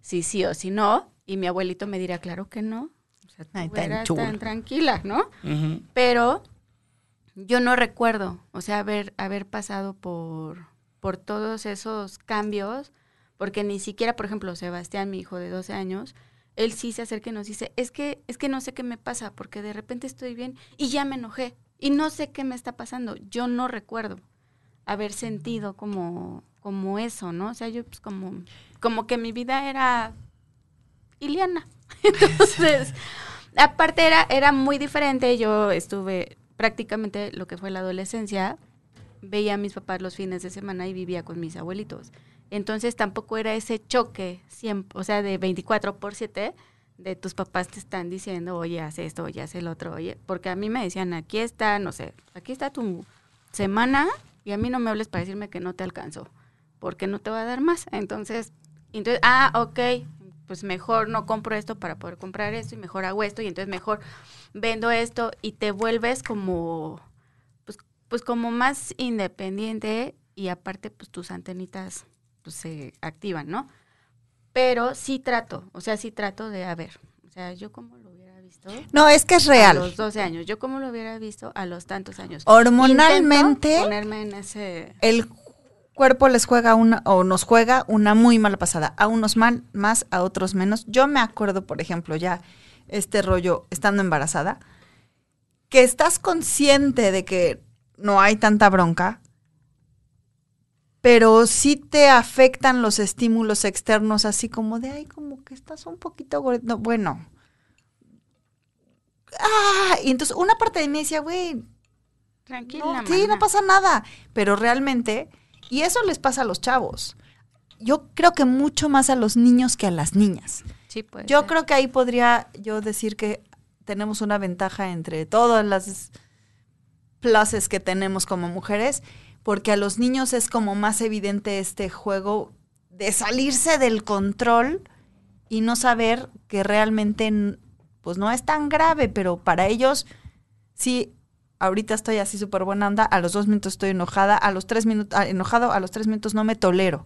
Si sí o si no. Y mi abuelito me dirá, claro que no. O sea, tú Ay, tan tan tranquila, ¿no? Pero yo no recuerdo, o sea, haber, haber pasado por, por todos esos cambios, porque ni siquiera, por ejemplo, Sebastián, mi hijo de 12 años, él sí se acerca y nos dice, es que, es que no sé qué me pasa, porque de repente estoy bien y ya me enojé y no sé qué me está pasando. Yo no recuerdo haber sentido como, como eso, ¿no? O sea, yo pues como, como que mi vida era Iliana. Entonces, aparte era, era muy diferente. Yo estuve prácticamente lo que fue la adolescencia, veía a mis papás los fines de semana y vivía con mis abuelitos. Entonces tampoco era ese choque, o sea, de 24 por 7, de tus papás te están diciendo, oye, haz esto, oye, haz el otro, oye, porque a mí me decían, aquí está, no sé, aquí está tu semana y a mí no me hables para decirme que no te alcanzó, porque no te va a dar más. Entonces, entonces, ah, ok, pues mejor no compro esto para poder comprar esto y mejor hago esto y entonces mejor vendo esto y te vuelves como, pues, pues como más independiente y aparte pues tus antenitas pues, se activan, ¿no? Pero sí trato, o sea, sí trato de, a ver, o sea, yo como lo visto. No, es que es A real. los 12 años, yo como lo hubiera visto a los tantos años. Hormonalmente, Intento ponerme en ese... el cuerpo les juega una, o nos juega una muy mala pasada. A unos mal, más, a otros menos. Yo me acuerdo, por ejemplo, ya este rollo estando embarazada, que estás consciente de que no hay tanta bronca, pero sí te afectan los estímulos externos, así como de, ay, como que estás un poquito gordo. No, bueno. Ah, y entonces una parte de mí decía, güey, Tranquila, no, sí, no pasa nada. Pero realmente, y eso les pasa a los chavos. Yo creo que mucho más a los niños que a las niñas. Sí, puede Yo ser. creo que ahí podría yo decir que tenemos una ventaja entre todas las pluses que tenemos como mujeres, porque a los niños es como más evidente este juego de salirse del control y no saber que realmente pues no es tan grave, pero para ellos sí ahorita estoy así súper buena onda, a los dos minutos estoy enojada, a los tres minutos enojado, a los tres minutos no me tolero.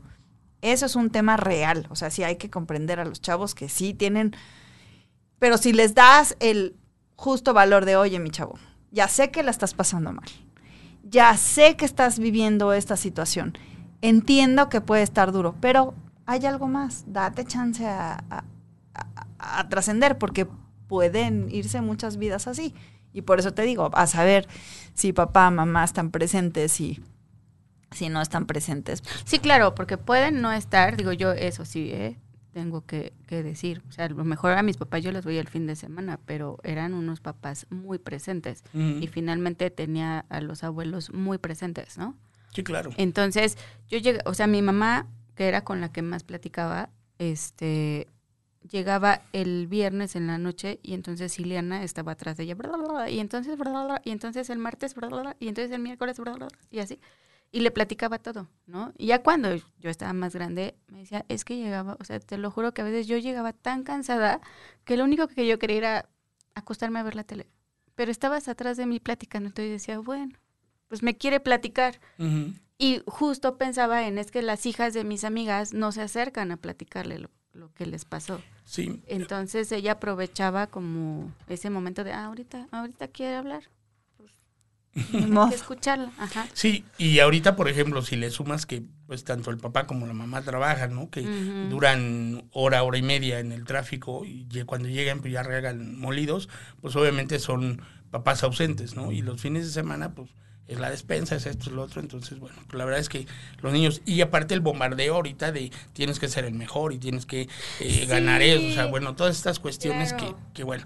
Eso es un tema real, o sea, sí hay que comprender a los chavos que sí tienen, pero si les das el justo valor de, oye, mi chavo, ya sé que la estás pasando mal, ya sé que estás viviendo esta situación, entiendo que puede estar duro, pero hay algo más, date chance a- a trascender, porque pueden irse muchas vidas así. Y por eso te digo, a saber si papá, mamá están presentes y si no están presentes. Sí, claro, porque pueden no estar, digo yo, eso sí, ¿eh? tengo que, que decir. O sea, a lo mejor a mis papás yo los veía el fin de semana, pero eran unos papás muy presentes. Y finalmente tenía a los abuelos muy presentes, ¿no? Sí, claro. Entonces, yo llegué, o sea, mi mamá, que era con la que más platicaba, este, llegaba el viernes en la noche y entonces Ileana estaba atrás de ella, bla, bla, bla, y entonces, bla, bla, bla, y entonces el martes, y entonces el miércoles, bla, bla, bla, y así. Y le platicaba todo, ¿no? Y ya cuando yo estaba más grande, me decía, es que llegaba, o sea, te lo juro que a veces yo llegaba tan cansada que lo único que yo quería era acostarme a ver la tele. Pero estabas atrás de mí platicando, entonces decía, bueno, pues me quiere platicar. Ujú. Y justo pensaba en es que las hijas de mis amigas no se acercan a platicarle lo, lo que les pasó. Sí, Entonces ella aprovechaba como ese momento de, ah, ahorita, ahorita quiere hablar, hay modo. que escucharla. Ajá. Sí, y ahorita, por ejemplo, si le sumas que pues tanto el papá como la mamá trabajan, ¿no? Que duran hora, hora y media en el tráfico y cuando llegan pues ya regan molidos, pues obviamente son papás ausentes, ¿no? Y los fines de semana, pues es la despensa, es esto, es lo otro, entonces, bueno, pues la verdad es que los niños, y aparte el bombardeo ahorita de tienes que ser el mejor y tienes que eh, ganar eso, o sea, bueno, todas estas cuestiones Claro. que, que, bueno,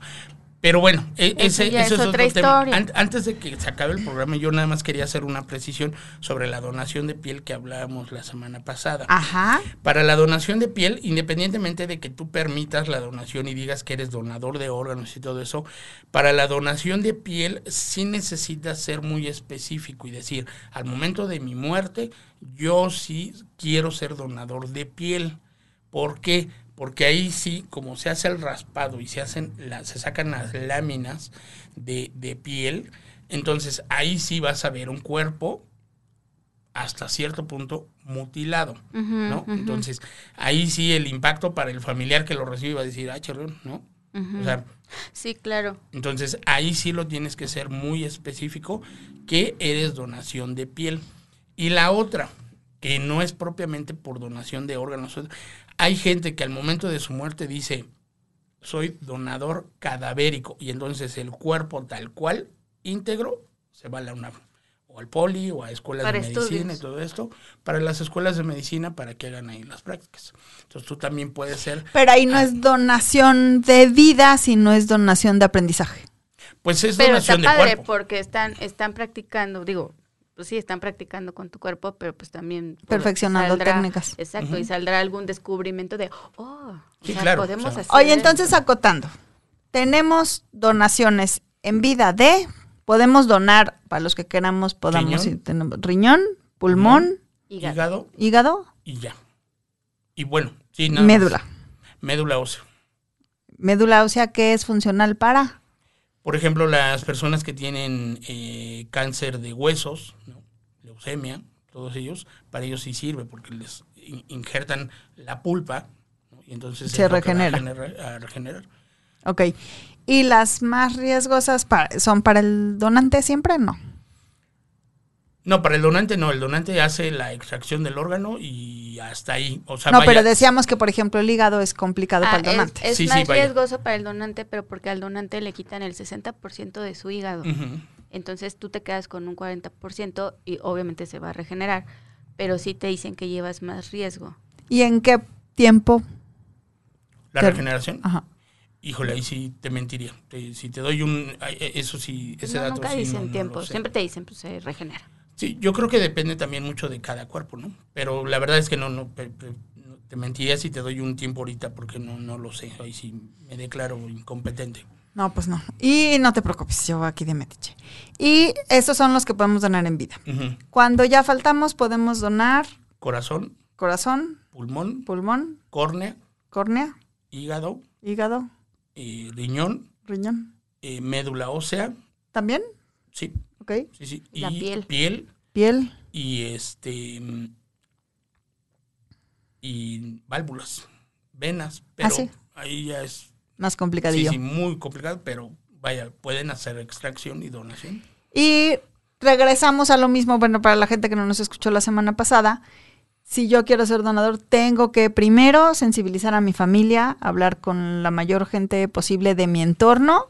pero bueno, e- Eso ese, eso es otra otro tema. historia. Antes de que se acabe el programa, yo nada más quería hacer una precisión sobre la donación de piel que hablábamos la semana pasada. Ajá. Para la donación de piel, independientemente de que tú permitas la donación y digas que eres donador de órganos y todo eso, para la donación de piel sí necesitas ser muy específico y decir, al momento de mi muerte, yo sí quiero ser donador de piel. ¿Por qué? Porque ahí sí, como se hace el raspado y se hacen se sacan las láminas de, de piel, entonces ahí sí vas a ver un cuerpo hasta cierto punto mutilado. ¿no? Entonces, ahí sí el impacto para el familiar que lo recibe va a decir, ah, chorrón, ¿no? O sea, sí, claro. entonces ahí sí lo tienes que ser muy específico que eres donación de piel. Y la otra, que no es propiamente por donación de órganos, hay gente que al momento de su muerte dice, soy donador cadavérico, y entonces el cuerpo tal cual, íntegro, se va a la UNAM, o al poli, o a escuelas Para de medicina y todo esto, para las escuelas de medicina, para que hagan ahí las prácticas. Entonces tú también puedes ser Pero ahí no es donación de vida, sino es donación de aprendizaje. Pues es Pero donación está de padre cuerpo. porque están, están practicando, digo, pues sí, están practicando con tu cuerpo, pero pues también... pues, Perfeccionando técnicas. Exacto, y saldrá algún descubrimiento de, oh, o Sí, sea, claro, podemos o sea. hacer... Oye, entonces acotando. Tenemos donaciones en vida de, podemos donar, para los que queramos, podamos Riñón. ir, tenemos riñón, pulmón, Hígado. Hígado hígado, y ya. Y bueno, sí, nada más. médula. Médula ósea. Médula ósea que es funcional para. Por ejemplo, las personas que tienen eh, cáncer de huesos, ¿no? leucemia, todos ellos, para ellos sí sirve porque les in- injertan la pulpa ¿no? y entonces Se a regenera. a regenerar. Ok. ¿Y las más riesgosas pa- son para el donante siempre? No. No, para el donante no, el donante hace la extracción del órgano y hasta ahí. O sea, no, vaya- pero decíamos que, por ejemplo, el hígado es complicado Ah, para el donante. Es, Sí, sí, más vaya. riesgoso para el donante, pero porque al donante le quitan el 60% de su hígado. Entonces tú te quedas con un 40% y obviamente se va a regenerar, pero sí te dicen que llevas más riesgo. ¿Y en qué tiempo? La regeneración. Ajá. Híjole, ahí sí te mentiría. Si te doy un... eh, Eso sí, ese no, dato nunca sí, dicen no- no tiempo, siempre te dicen pues se regenera. Sí, yo creo que depende también mucho de cada cuerpo, ¿no? Pero la verdad es que no, no, pe- pe- no te mentiría si te doy un tiempo ahorita porque no, no lo sé. Ahí sí me declaro incompetente. No, pues no. Y no te preocupes, yo aquí de metiche. Y estos son los que podemos donar en vida. Cuando ya faltamos, podemos donar Corazón, corazón, pulmón, pulmón, córnea, córnea, hígado, hígado, eh, riñón, riñón. eh, médula ósea, ¿También? sí, Ok. sí, sí. La y piel. piel Piel. y este y válvulas, venas, pero Ah, sí. ahí ya es Más sí, complicadillo. sí, muy complicado, pero vaya, pueden hacer extracción y donación. Y regresamos a lo mismo, bueno, para la gente que no nos escuchó la semana pasada, si yo quiero ser donador, tengo que primero sensibilizar a mi familia, hablar con la mayor gente posible de mi entorno,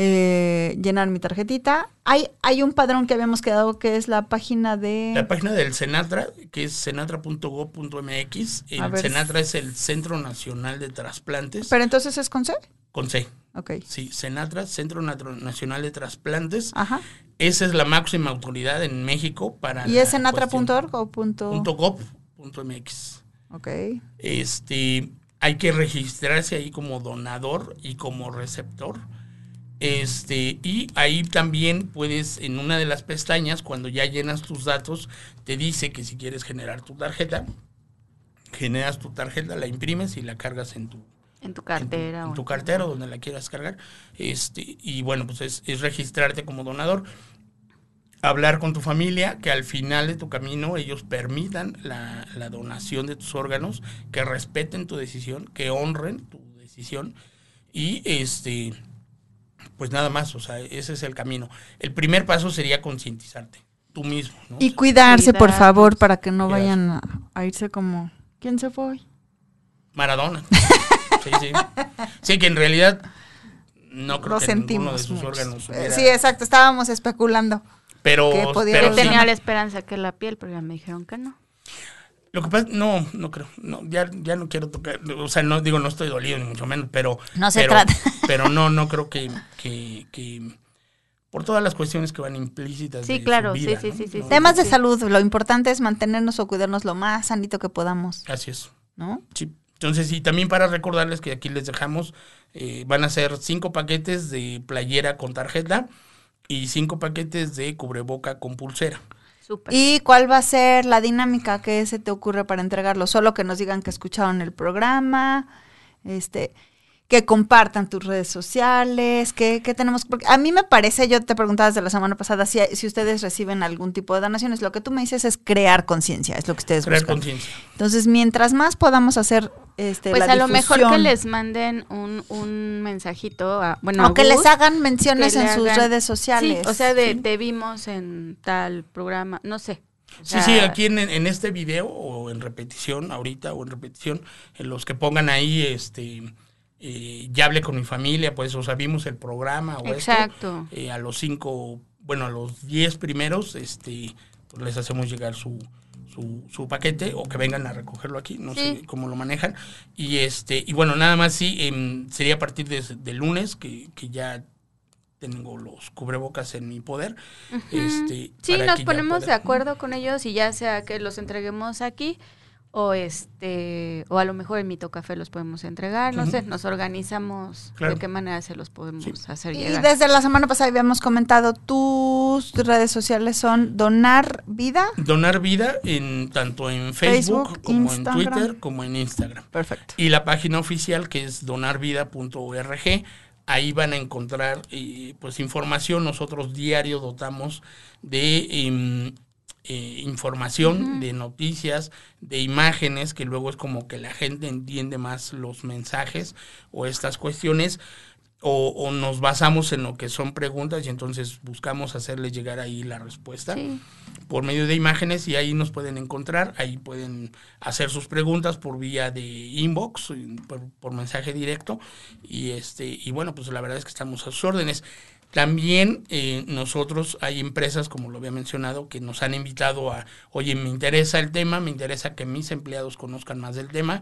eh, llenar mi tarjetita. Hay, hay un padrón que habíamos quedado que es la página de... La página del Senatra, que es senatra.gov.mx, el ver. Senatra es el Centro Nacional de Trasplantes, Pero entonces es con C. con C. Ok. Sí, Senatra, Centro Nacional de Trasplantes. Ajá. Esa es la máxima autoridad en México para... ¿Y es senatra.org o punto? punto gov.mx. Ok. Este, hay que registrarse ahí como donador y como receptor. Este, y ahí también puedes, en una de las pestañas, cuando ya llenas tus datos, te dice que si quieres generar tu tarjeta, generas tu tarjeta, la imprimes y la cargas en tu, En tu en tu- cartera. en tu cartera donde la quieras cargar. Este, y bueno, pues es, es registrarte como donador. Hablar con tu familia, que al final de tu camino ellos permitan la, la donación de tus órganos, que respeten tu decisión, que honren tu decisión. Y este, pues nada más, o sea, ese es el camino. El primer paso sería concientizarte, tú mismo. ¿no? Y cuidarse, por favor, para que no Cuidarse. vayan a, a irse como... ¿Quién se fue hoy? Maradona. Sí, sí. Sí, que en realidad no creo Lo que sentimos. ninguno de sus mucho. órganos Eh, hubiera- sí, estábamos especulando. pero, que podía pero Yo haber sí. tenía la esperanza que la piel, pero ya me dijeron que no. Lo que pasa, no, no creo, no, ya, ya no quiero tocar, o sea, no digo, no estoy dolido ni mucho menos, pero... No se pero- trata. Pero no, no creo que, que, que por todas las cuestiones que van implícitas Sí, de su claro, vida, sí, sí, ¿no? sí, sí. Temas de Sí. salud, lo importante es mantenernos o cuidarnos lo más sanito que podamos, Así es, ¿no? sí. Entonces, y también para recordarles que aquí les dejamos, eh, van a ser cinco paquetes de playera con tarjeta y cinco paquetes de cubreboca con pulsera. ¿Y cuál va a ser la dinámica que se te ocurre para entregarlo? Solo que nos digan que escucharon el programa, este, que compartan tus redes sociales, que, que tenemos, porque a mí me parece, yo te preguntaba desde la semana pasada si, si ustedes reciben algún tipo de donaciones, lo que tú me dices es crear conciencia, es lo que ustedes Crear buscan. conciencia. Entonces, mientras más podamos hacer este, Pues la a lo mejor que les manden un, un mensajito a, bueno, o que les hagan menciones en sus redes sociales. Sí, o sea, de Sí. te vimos en tal programa, no sé. O Sí, sea, sí, aquí en, en este video o en repetición, ahorita o en repetición, en los que pongan ahí, este, eh, ya hablé con mi familia, pues, o sea, vimos el programa o esto, Exacto. eh, a los cinco, bueno, a los diez primeros, este, pues les hacemos llegar su, su, su paquete o que vengan a recogerlo aquí, no Sí. sé cómo lo manejan. Y este, y bueno, nada más sí, em, sería a partir de, de lunes que, que ya tengo los cubrebocas en mi poder. este, Sí, nos ponemos de acuerdo con ellos y ya sea que los entreguemos aquí o este o a lo mejor en Mito Café los podemos entregar, no sé, nos organizamos Claro. de qué manera se los podemos Sí. hacer Y llegar. desde la semana pasada habíamos comentado, tus redes sociales son Donar Vida. Donar vida en tanto en Facebook, Facebook, como Instagram. en Twitter, como en Instagram. Perfecto. Y la página oficial que es donarvida.org, ahí van a encontrar eh, pues información. Nosotros diario dotamos de em, eh, información, de noticias, de imágenes, que luego es como que la gente entiende más los mensajes o estas cuestiones. O, o nos basamos en lo que son preguntas y entonces buscamos hacerles llegar ahí la respuesta Sí. por medio de imágenes y ahí nos pueden encontrar, ahí pueden hacer sus preguntas por vía de inbox, por, por mensaje directo y este y bueno, pues la verdad es que estamos a sus órdenes. También eh, nosotros hay empresas, como lo había mencionado, que nos han invitado a, oye, me interesa el tema, me interesa que mis empleados conozcan más del tema,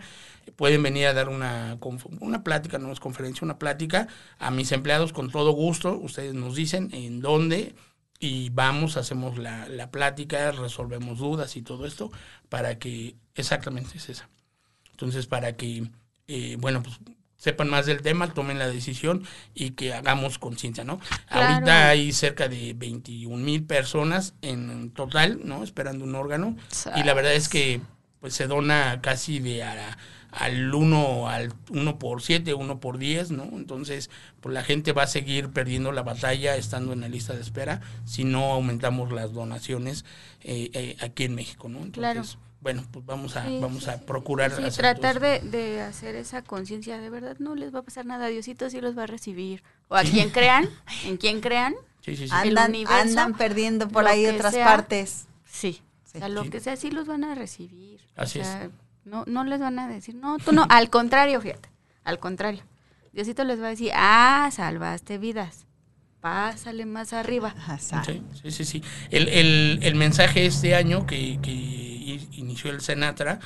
pueden venir a dar una, una plática, no es conferencia, una plática a mis empleados con todo gusto, ustedes nos dicen en dónde, y vamos, hacemos la, la plática, resolvemos dudas y todo esto para que, exactamente es esa. Entonces, para que, eh, bueno, pues sepan más del tema, tomen la decisión y que hagamos conciencia, ¿no? Claro. Ahorita hay cerca de 21 mil personas en total, ¿no? Esperando un órgano. Y la verdad es que pues se dona casi de a- al 1 al 1 por 7, 1 por 10, ¿no? Entonces, pues la gente va a seguir perdiendo la batalla estando en la lista de espera si no aumentamos las donaciones eh, eh, aquí en México, ¿no? Entonces, Claro. Bueno, pues vamos a Sí, vamos sí, a procurar Sí, tratar de, de hacer esa conciencia de verdad, no les va a pasar nada, Diosito sí los va a recibir. O a quien crean, en quien crean, Sí, sí, sí. el Andan, universo, andan perdiendo por ahí otras sea. partes. sí. Sí. O sea, lo Sí. que sea, sí los van a recibir. O Así es. No, no les van a decir, no, tú no, al contrario, fíjate, al contrario. Diosito les va a decir, ah, salvaste vidas, pásale más arriba. Sí, sí, sí. sí. El, el, el mensaje este año que, inició el Senatra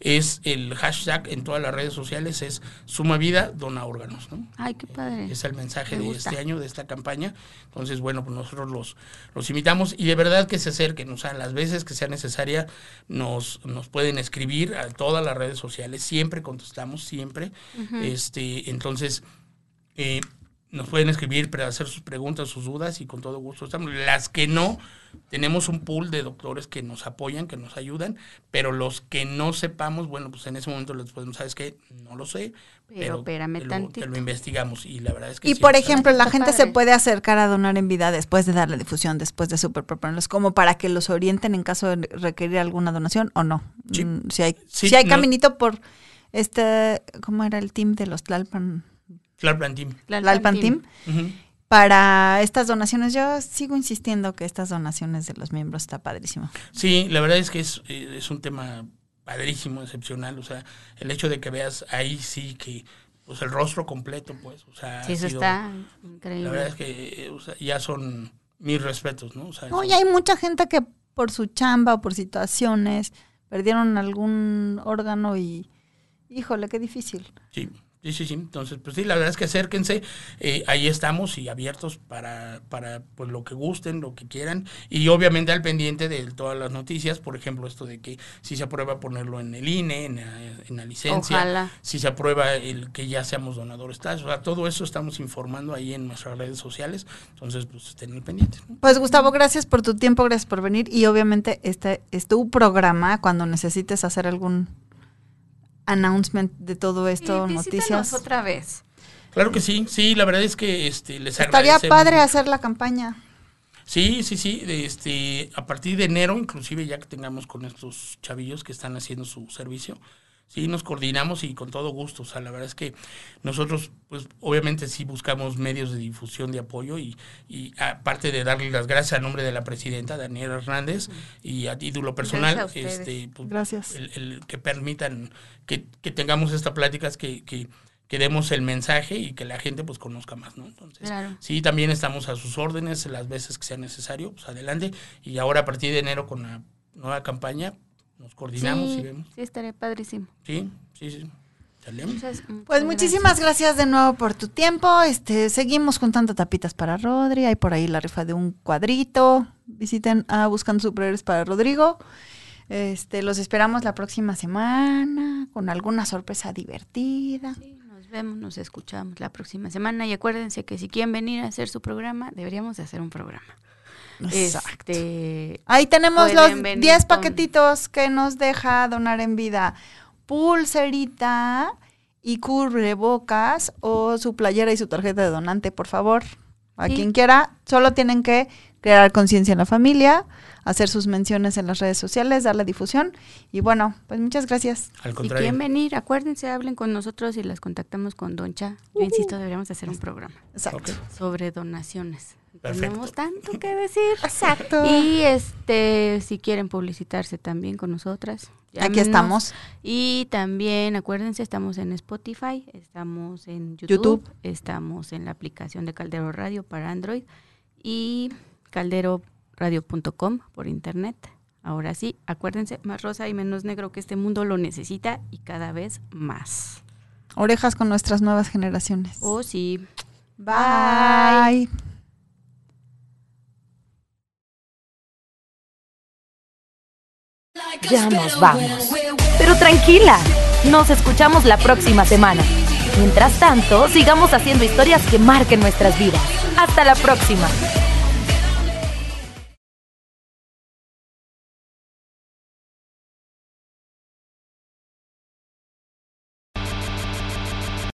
es el hashtag en todas las redes sociales es suma vida, dona órganos, ¿no? Ay, qué padre. Es el mensaje Me de gusta. este año, de esta campaña. Entonces, bueno, pues nosotros los, los invitamos y de verdad que se acerquen, o sea, las veces que sea necesaria nos, nos pueden escribir a todas las redes sociales, siempre contestamos, siempre. este Entonces, eh, nos pueden escribir para hacer sus preguntas, sus dudas y con todo gusto estamos. Las que no, tenemos un pool de doctores que nos apoyan, que nos ayudan, pero los que no sepamos, bueno, pues en ese momento les podemos, ¿sabes qué? No lo sé, Pero pero, espérame te, lo, te lo investigamos y la verdad es que Y sí, por ejemplo, la gente se puede acercar a donar en vida después de darle difusión, después de superproponerlos, como para que los orienten en caso de requerir alguna donación o no. Sí. Mm, si hay, Sí, si hay no- caminito por este, ¿cómo era el team de los Tlalpan? Tlalpan Team. Tlalpan Team. Ujú. Para estas donaciones, yo sigo insistiendo que estas donaciones de los miembros está padrísimo. Sí, la verdad es que es, eh, es un tema padrísimo, excepcional. O sea, el hecho de que veas ahí sí que, pues el rostro completo, pues, o sea, Sí, eso sido- está La increíble. verdad es que eh, o sea, ya son mis respetos, ¿no? O sea, No, y hay mucha gente que por su chamba o por situaciones perdieron algún órgano y, híjole, qué difícil. Sí, sí, sí, sí. Entonces, pues sí, la verdad es que acérquense. eh, ahí estamos y abiertos para, para pues lo que gusten, lo que quieran. Y obviamente al pendiente de todas las noticias. Por ejemplo, esto de que si se aprueba ponerlo en el INE, en, la- en la licencia. Ojalá. Si se aprueba el que ya seamos donadores. O sea, todo eso estamos informando ahí en nuestras redes sociales. Entonces, pues estén al pendiente. ¿no? Pues Gustavo, gracias por tu tiempo, gracias por venir y obviamente este es tu programa cuando necesites hacer algún announcement de todo esto, Sí, noticias. otra vez. Claro que sí, sí, la verdad es que este, les Estaría padre mucho. hacer la campaña. Sí, sí, sí. de Este, a partir de enero, inclusive ya que tengamos con estos chavillos que están haciendo su servicio, sí, nos coordinamos y con todo gusto. O sea, la verdad es que nosotros, pues, obviamente sí buscamos medios de difusión de apoyo y, y aparte de darle las gracias a nombre de la presidenta, Daniela Hernández, y a título personal, Gracias a ustedes. este, pues, Gracias. el, el que permitan que, que tengamos estas pláticas, que, que, que demos el mensaje y que la gente pues conozca más, ¿no? Entonces, Claro. sí, también estamos a sus órdenes las veces que sea necesario, pues adelante. Y ahora a partir de enero con la nueva campaña nos coordinamos y vemos. sí, estaría padrísimo. Sí, sí, sí. Pues muchísimas gracias de nuevo por tu tiempo. Este, seguimos juntando tapitas para Rodri. Hay por ahí la rifa de un cuadrito. Visiten a Buscando Superiores para Rodrigo. Este, los esperamos la próxima semana con alguna sorpresa divertida. Sí, nos vemos, nos escuchamos la próxima semana y acuérdense que si quieren venir a hacer su programa, deberíamos de hacer un programa. Exacto. Este, Ahí tenemos los venir 10 con- paquetitos que nos deja donar en vida. Pulserita y cubrebocas o su playera y su tarjeta de donante, por favor. A Sí. quien quiera, solo tienen que crear conciencia en la familia, hacer sus menciones en las redes sociales, darle difusión. Y bueno, pues muchas gracias. Al si contrario. quieren venir, acuérdense, hablen con nosotros y las contactamos con Doncha. Yo insisto, deberíamos hacer un programa Exacto. Sobre donaciones. Perfecto. Tenemos tanto que decir. Exacto. Y este, si quieren publicitarse también con nosotras. Aquí estamos. Y también acuérdense, estamos en Spotify, estamos en YouTube, YouTube. estamos en la aplicación de Caldero Radio para Android y calderoradio.com por internet. Ahora sí, acuérdense, más rosa y menos negro que este mundo lo necesita y cada vez más. Orejas con nuestras nuevas generaciones. Oh, sí. Bye. Ya nos vamos. Pero tranquila, nos escuchamos la próxima semana. Mientras tanto, sigamos haciendo historias que marquen nuestras vidas. Hasta la próxima.